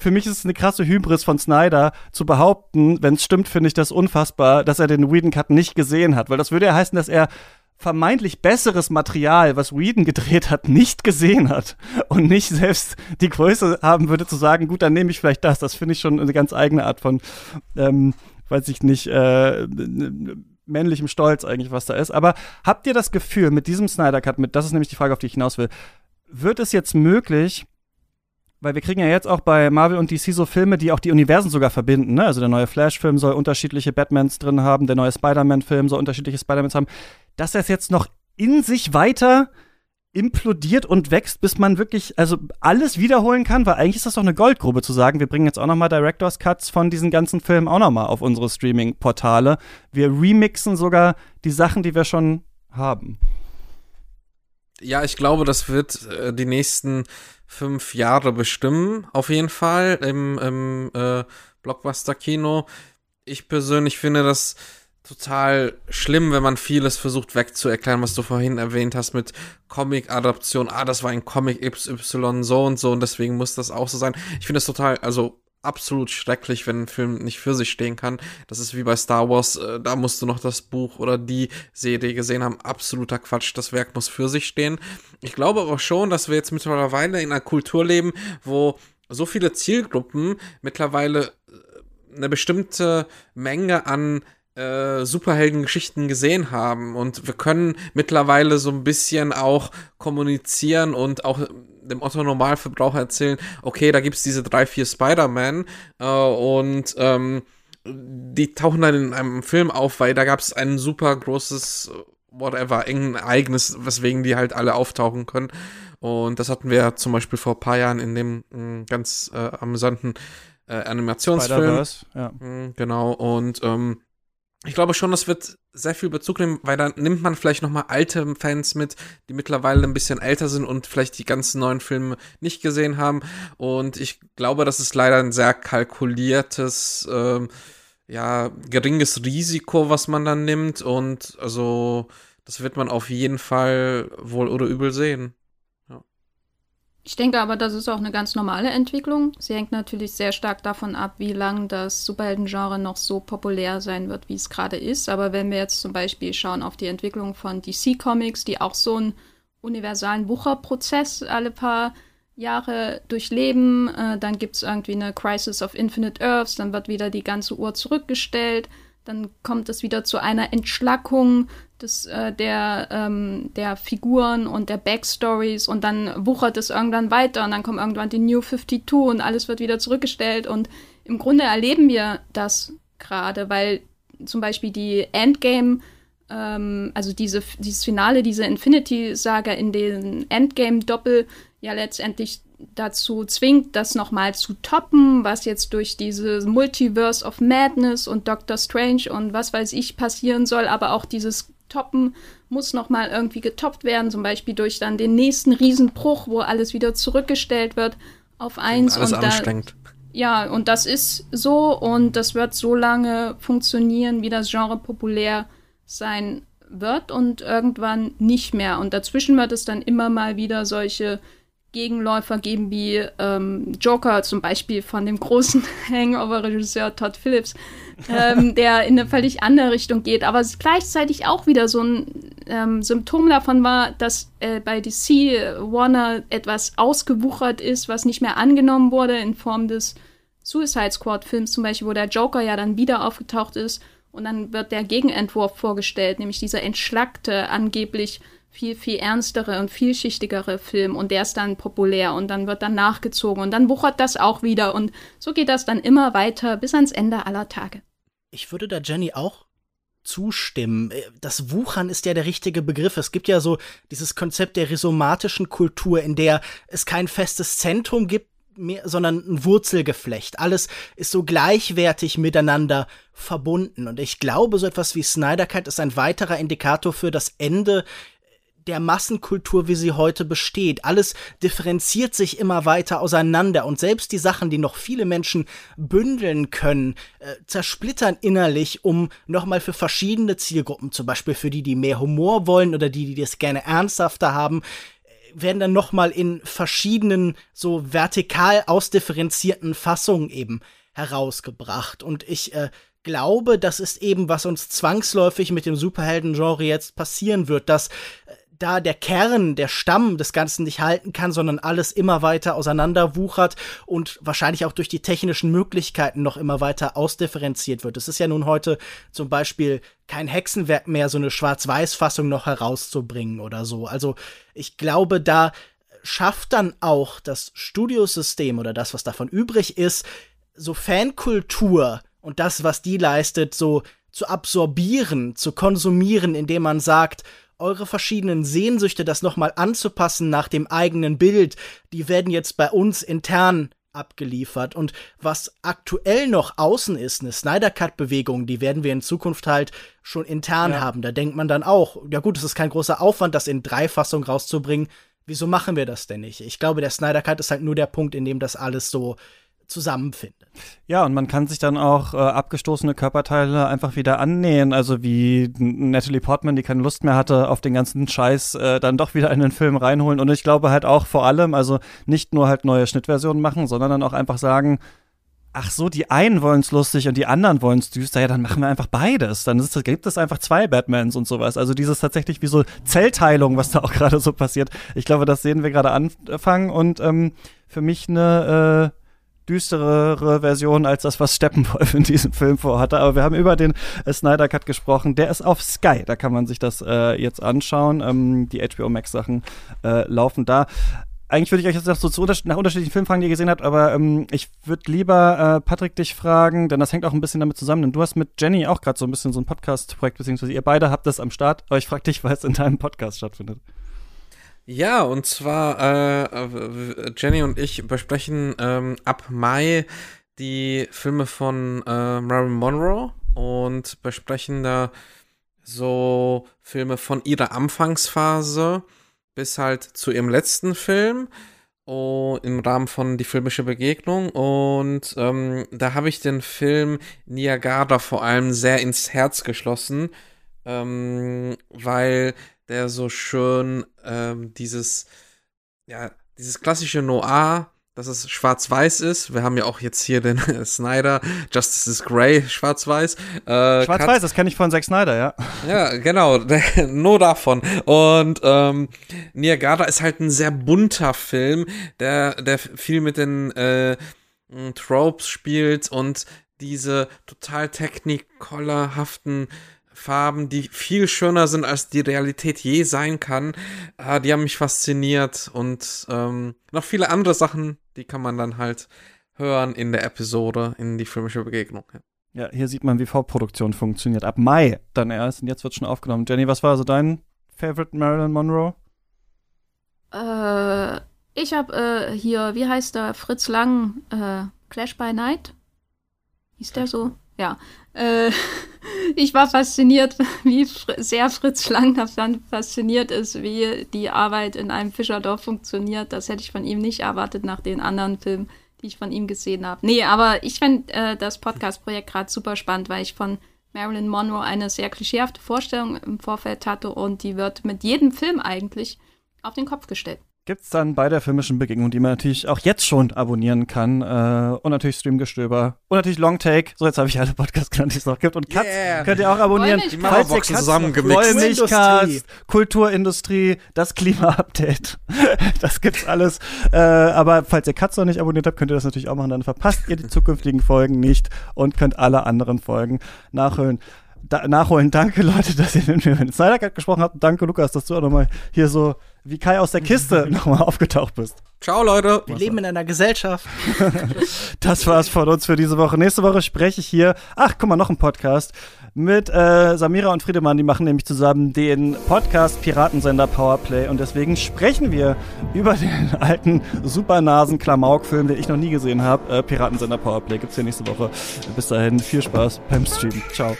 für mich ist es eine krasse Hybris von Snyder zu behaupten, wenn es stimmt, finde ich das unfassbar, dass er den Whedon Cut nicht gesehen hat, weil das würde ja heißen, dass er vermeintlich besseres Material, was Whedon gedreht hat, nicht gesehen hat und nicht selbst die Größe haben würde zu sagen, gut, dann nehme ich vielleicht das. Das finde ich schon eine ganz eigene Art von, ähm, weiß ich nicht, äh, männlichem Stolz eigentlich, was da ist. Aber habt ihr das Gefühl mit diesem Snyder Cut, mit, das ist nämlich die Frage, auf die ich hinaus will, wird es jetzt möglich, weil wir kriegen ja jetzt auch bei Marvel und DC so Filme, die auch die Universen sogar verbinden. Ne? Also der neue Flash-Film soll unterschiedliche Batmans drin haben, der neue Spider-Man-Film soll unterschiedliche Spider-Mans haben. Dass das jetzt noch in sich weiter implodiert und wächst, bis man wirklich also alles wiederholen kann, weil eigentlich ist das doch eine Goldgrube zu sagen, wir bringen jetzt auch noch mal Directors Cuts von diesen ganzen Filmen auch noch mal auf unsere Streaming Portale. Wir remixen sogar die Sachen, die wir schon haben.
Ja, ich glaube, das wird äh, die nächsten fünf Jahre bestimmen, auf jeden Fall im, im äh, Blockbuster-Kino. Ich persönlich finde das total schlimm, wenn man vieles versucht wegzuerklären, was du vorhin erwähnt hast mit Comic-Adaption. Ah, das war ein Comic XY so und so und deswegen muss das auch so sein. Ich finde das total, also absolut schrecklich, wenn ein Film nicht für sich stehen kann. Das ist wie bei Star Wars, äh, da musst du noch das Buch oder die Serie gesehen haben. Absoluter Quatsch, das Werk muss für sich stehen. Ich glaube aber schon, dass wir jetzt mittlerweile in einer Kultur leben, wo so viele Zielgruppen mittlerweile äh, eine bestimmte Menge an äh, Superheldengeschichten gesehen haben und wir können mittlerweile so ein bisschen auch kommunizieren und auch dem Otto Normalverbraucher erzählen, okay, da gibt's diese drei, vier Spider-Man äh, und ähm, die tauchen dann in einem Film auf, weil da gab es ein super großes whatever, irgendein Ereignis, weswegen die halt alle auftauchen können. Und das hatten wir zum Beispiel vor ein paar Jahren in dem mh, mm, ganz äh, amüsanten äh, Animationsfilm. Ja. Mh, mm, genau, und ähm, ich glaube schon, das wird sehr viel Bezug nehmen, weil da nimmt man vielleicht nochmal alte Fans mit, die mittlerweile ein bisschen älter sind und vielleicht die ganzen neuen Filme nicht gesehen haben. Und ich glaube, das ist leider ein sehr kalkuliertes, ähm, ja, geringes Risiko, was man dann nimmt. Und also, das wird man auf jeden Fall wohl oder übel sehen.
Ich denke aber, das ist auch eine ganz normale Entwicklung. Sie hängt natürlich sehr stark davon ab, wie lange das Superhelden-Genre noch so populär sein wird, wie es gerade ist. Aber wenn wir jetzt zum Beispiel schauen auf die Entwicklung von DC Comics, die auch so einen universalen Wucherprozess alle paar Jahre durchleben, äh, dann gibt es irgendwie eine Crisis of Infinite Earths, dann wird wieder die ganze Uhr zurückgestellt dann kommt es wieder zu einer Entschlackung des, äh, der, ähm, der Figuren und der Backstories und dann wuchert es irgendwann weiter und dann kommt irgendwann die New 52 und alles wird wieder zurückgestellt und im Grunde erleben wir das gerade, weil zum Beispiel die Endgame, ähm, also diese, dieses Finale, diese Infinity-Saga in den Endgame-Doppel ja letztendlich dazu zwingt, das nochmal zu toppen, was jetzt durch diese Multiverse of Madness und Doctor Strange und was weiß ich passieren soll, aber auch dieses Toppen muss nochmal irgendwie getoppt werden, zum Beispiel durch dann den nächsten Riesenbruch, wo alles wieder zurückgestellt wird auf eins.
Alles
und
anstrengend.
Da, ja, und das ist so und das wird so lange funktionieren, wie das Genre populär sein wird und irgendwann nicht mehr. Und dazwischen wird es dann immer mal wieder solche Gegenläufer geben wie ähm, Joker zum Beispiel von dem großen Hangover-Regisseur Todd Phillips, ähm, der in eine völlig andere Richtung geht, aber gleichzeitig auch wieder so ein ähm, Symptom davon war, dass äh, bei DC Warner etwas ausgewuchert ist, was nicht mehr angenommen wurde in Form des Suicide Squad-Films zum Beispiel, wo der Joker ja dann wieder aufgetaucht ist und dann wird der Gegenentwurf vorgestellt, nämlich dieser entschlackte, angeblich viel, viel ernstere und vielschichtigere Film und der ist dann populär und dann wird dann nachgezogen und dann wuchert das auch wieder und so geht das dann immer weiter bis ans Ende aller Tage.
Ich würde da Jenny auch zustimmen. Das Wuchern ist ja der richtige Begriff. Es gibt ja so dieses Konzept der rhizomatischen Kultur, in der es kein festes Zentrum gibt, mehr, sondern ein Wurzelgeflecht. Alles ist so gleichwertig miteinander verbunden. Und ich glaube, so etwas wie Snyder Cut ist ein weiterer Indikator für das Ende der Massenkultur, wie sie heute besteht. Alles differenziert sich immer weiter auseinander und selbst die Sachen, die noch viele Menschen bündeln können, äh, zersplittern innerlich, um nochmal für verschiedene Zielgruppen, zum Beispiel für die, die mehr Humor wollen oder die, die das gerne ernsthafter haben, äh, werden dann nochmal in verschiedenen, so vertikal ausdifferenzierten Fassungen eben herausgebracht. Und ich äh, glaube, das ist eben, was uns zwangsläufig mit dem Superhelden-Genre jetzt passieren wird, dass äh, da der Kern, der Stamm des Ganzen nicht halten kann, sondern alles immer weiter auseinanderwuchert und wahrscheinlich auch durch die technischen Möglichkeiten noch immer weiter ausdifferenziert wird. Es ist ja nun heute zum Beispiel kein Hexenwerk mehr, so eine Schwarz-Weiß-Fassung noch herauszubringen oder so. Also ich glaube, da schafft dann auch das Studiosystem oder das, was davon übrig ist, so Fankultur und das, was die leistet, so zu absorbieren, zu konsumieren, indem man sagt, eure verschiedenen Sehnsüchte, das nochmal anzupassen nach dem eigenen Bild, die werden jetzt bei uns intern abgeliefert. Und was aktuell noch außen ist, eine Snyder Cut-Bewegung, die werden wir in Zukunft halt schon intern ja. haben. Da denkt man dann auch, ja gut, es ist kein großer Aufwand, das in drei Fassungen rauszubringen. Wieso machen wir das denn nicht? Ich glaube, der Snyder Cut ist halt nur der Punkt, in dem das alles so zusammenfindet.
Ja, und man kann sich dann auch äh, abgestoßene Körperteile einfach wieder annähen. Also wie Natalie Portman, die keine Lust mehr hatte auf den ganzen Scheiß, äh, dann doch wieder in den Film reinholen. Und ich glaube halt auch vor allem, also nicht nur halt neue Schnittversionen machen, sondern dann auch einfach sagen, ach so, die einen wollen es lustig und die anderen wollen es düster, ja, dann machen wir einfach beides. Dann ist, gibt es einfach zwei Batmans und sowas. Also dieses tatsächlich wie so Zellteilung, was da auch gerade so passiert. Ich glaube, das sehen wir gerade anfangen und ähm, für mich eine äh, düsterere Version als das, was Steppenwolf in diesem Film vorhatte. Aber wir haben über den äh, Snyder Cut gesprochen. Der ist auf Sky. Da kann man sich das äh, jetzt anschauen. Ähm, die HBO Max Sachen äh, laufen da. eigentlich würde ich euch jetzt noch so zu nach unterschiedlichen Filmen fragen, die ihr gesehen habt, aber ähm, ich würde lieber äh, Patrick dich fragen, denn das hängt auch ein bisschen damit zusammen. Denn du hast mit Jenny auch gerade so ein bisschen so ein Podcast-Projekt, beziehungsweise ihr beide habt das am Start, aber ich frage dich, weil es in deinem Podcast stattfindet.
Ja, und zwar äh, Jenny und ich besprechen ähm, ab Mai die Filme von äh, Marilyn Monroe und besprechen da so Filme von ihrer Anfangsphase bis halt zu ihrem letzten Film oh, im Rahmen von Die filmische Begegnung. Und ähm, da habe ich den Film Niagara vor allem sehr ins Herz geschlossen, ähm, weil der so schön ähm, dieses, ja, dieses klassische Noir dass es schwarz-weiß ist. Wir haben ja auch jetzt hier den Snyder, Justice is Grey, schwarz-weiß.
Äh, schwarz-weiß, das kenne ich von Zack Snyder, ja.
Ja, genau, nur davon. Und ähm, Niagara ist halt ein sehr bunter Film, der, der viel mit den äh, Tropes spielt und diese total technikollerhaften Farben, die viel schöner sind, als die Realität je sein kann. Äh, die haben mich fasziniert und ähm, noch viele andere Sachen, die kann man dann halt hören in der Episode, in die filmische Begegnung.
Ja. Ja, hier sieht man, wie Vorproduktion funktioniert. Ab Mai dann erst und jetzt wird schon aufgenommen. Jenny, was war also dein Favorite Marilyn Monroe?
Äh, ich habe äh, hier, wie heißt der, Fritz Lang, äh, Clash by Night? Hieß der so? Ja. Äh, ich war fasziniert, wie sehr Fritz Lang davon fasziniert ist, wie die Arbeit in einem Fischerdorf funktioniert. Das hätte ich von ihm nicht erwartet nach den anderen Filmen, die ich von ihm gesehen habe. Nee, aber ich finde äh, das Podcast-Projekt gerade super spannend, weil ich von Marilyn Monroe eine sehr klischeehafte Vorstellung im Vorfeld hatte und die wird mit jedem Film eigentlich auf den Kopf gestellt
gibt es dann bei der filmischen Begegnung, die man natürlich auch jetzt schon abonnieren kann. Äh, und natürlich Streamgestöber. Und natürlich Longtake. So, jetzt habe ich alle Podcasts genannt, die es noch gibt. Und Cuts yeah. könnt ihr auch abonnieren.
Die Cuts
zusammengemixt. Kulturindustrie, das Klima-Update. das gibt's alles. Äh, aber falls ihr Cuts noch nicht abonniert habt, könnt ihr das natürlich auch machen. Dann verpasst ihr die zukünftigen Folgen nicht und könnt alle anderen Folgen nachhören da, nachholen. Danke, Leute, dass ihr mit mir mit Snyder Cut gesprochen habt. Danke, Lukas, dass du auch nochmal hier so wie Kai aus der Kiste nochmal aufgetaucht bist.
Ciao, Leute.
Wir leben in einer Gesellschaft.
das war's von uns für diese Woche. Nächste Woche spreche ich hier, ach, guck mal, noch ein Podcast mit äh, Samira und Friedemann. Die machen nämlich zusammen den Podcast Piratensender Powerplay. Und deswegen sprechen wir über den alten Supernasen-Klamauk-Film, den ich noch nie gesehen habe. Äh, Piratensender Powerplay gibt's hier nächste Woche. Bis dahin, viel Spaß beim Stream. Ciao.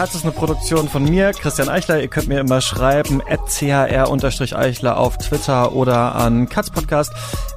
Katz ist eine Produktion von mir, Christian Eichler. Ihr könnt mir immer schreiben, at chr-eichler auf Twitter oder an katzpodcast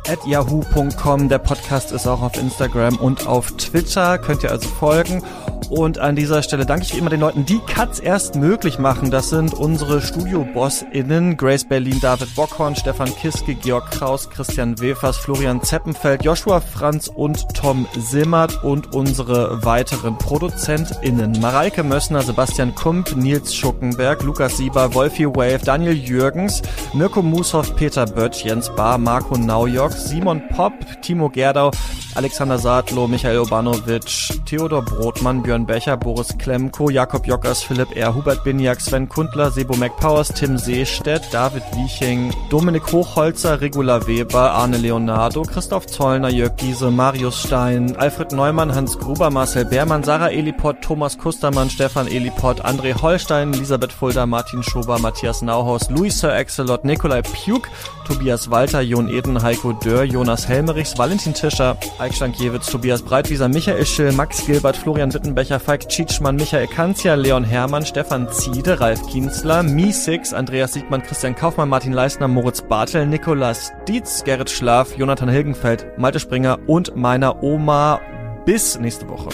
at yahoo.com. Der Podcast ist auch auf Instagram und auf Twitter. Könnt ihr also folgen. Und an dieser Stelle danke ich wie immer den Leuten, die Cuts erst möglich machen. Das sind unsere Studio-BossInnen, Grace Berlin, David Bockhorn, Stefan Kiske, Georg Kraus, Christian Wefers, Florian Zeppenfeld, Joshua Franz und Tom Simmert und unsere weiteren ProduzentInnen. Mareike Mössner, Sebastian Kump, Nils Schuckenberg, Lukas Sieber, Wolfi Wave, Daniel Jürgens, Mirko Mushoff, Peter Böttch, Jens Bahr, Marco Naujok, Simon Popp, Timo Gerdau, Alexander Sadlo, Michael Obanovic, Theodor Brotmann, Björn Becher, Boris Klemko, Jakob Jockers, Philipp R., Hubert Biniak, Sven Kundler, Sebo McPowers, Tim Seestedt, David Wieching, Dominik Hochholzer, Regula Weber, Arne Leonardo, Christoph Zollner, Jörg Giese, Marius Stein, Alfred Neumann, Hans Gruber, Marcel Beermann, Sarah Eliport, Thomas Kustermann, Stefan Eliport, André Holstein, Elisabeth Fulda, Martin Schober, Matthias Nauhaus, Louis Sir Excelot, Nikolai Pjuk, Tobias Walter, Jon Eden, Heiko Dörr, Jonas Helmerichs, Valentin Tischer, Eik Stankiewicz, Tobias Breitwieser, Michael Schill, Max Gilbert, Florian Wittenbecher, Falk Tschitschmann, Michael Kanzia, Leon Hermann, Stefan Ziede, Ralf Kienzler, Mi6, Andreas Siegmann, Christian Kaufmann, Martin Leisner, Moritz Bartel, Nikolas Dietz, Gerrit Schlaf, Jonathan Hilgenfeld, Malte Springer und meiner Oma. Bis nächste Woche.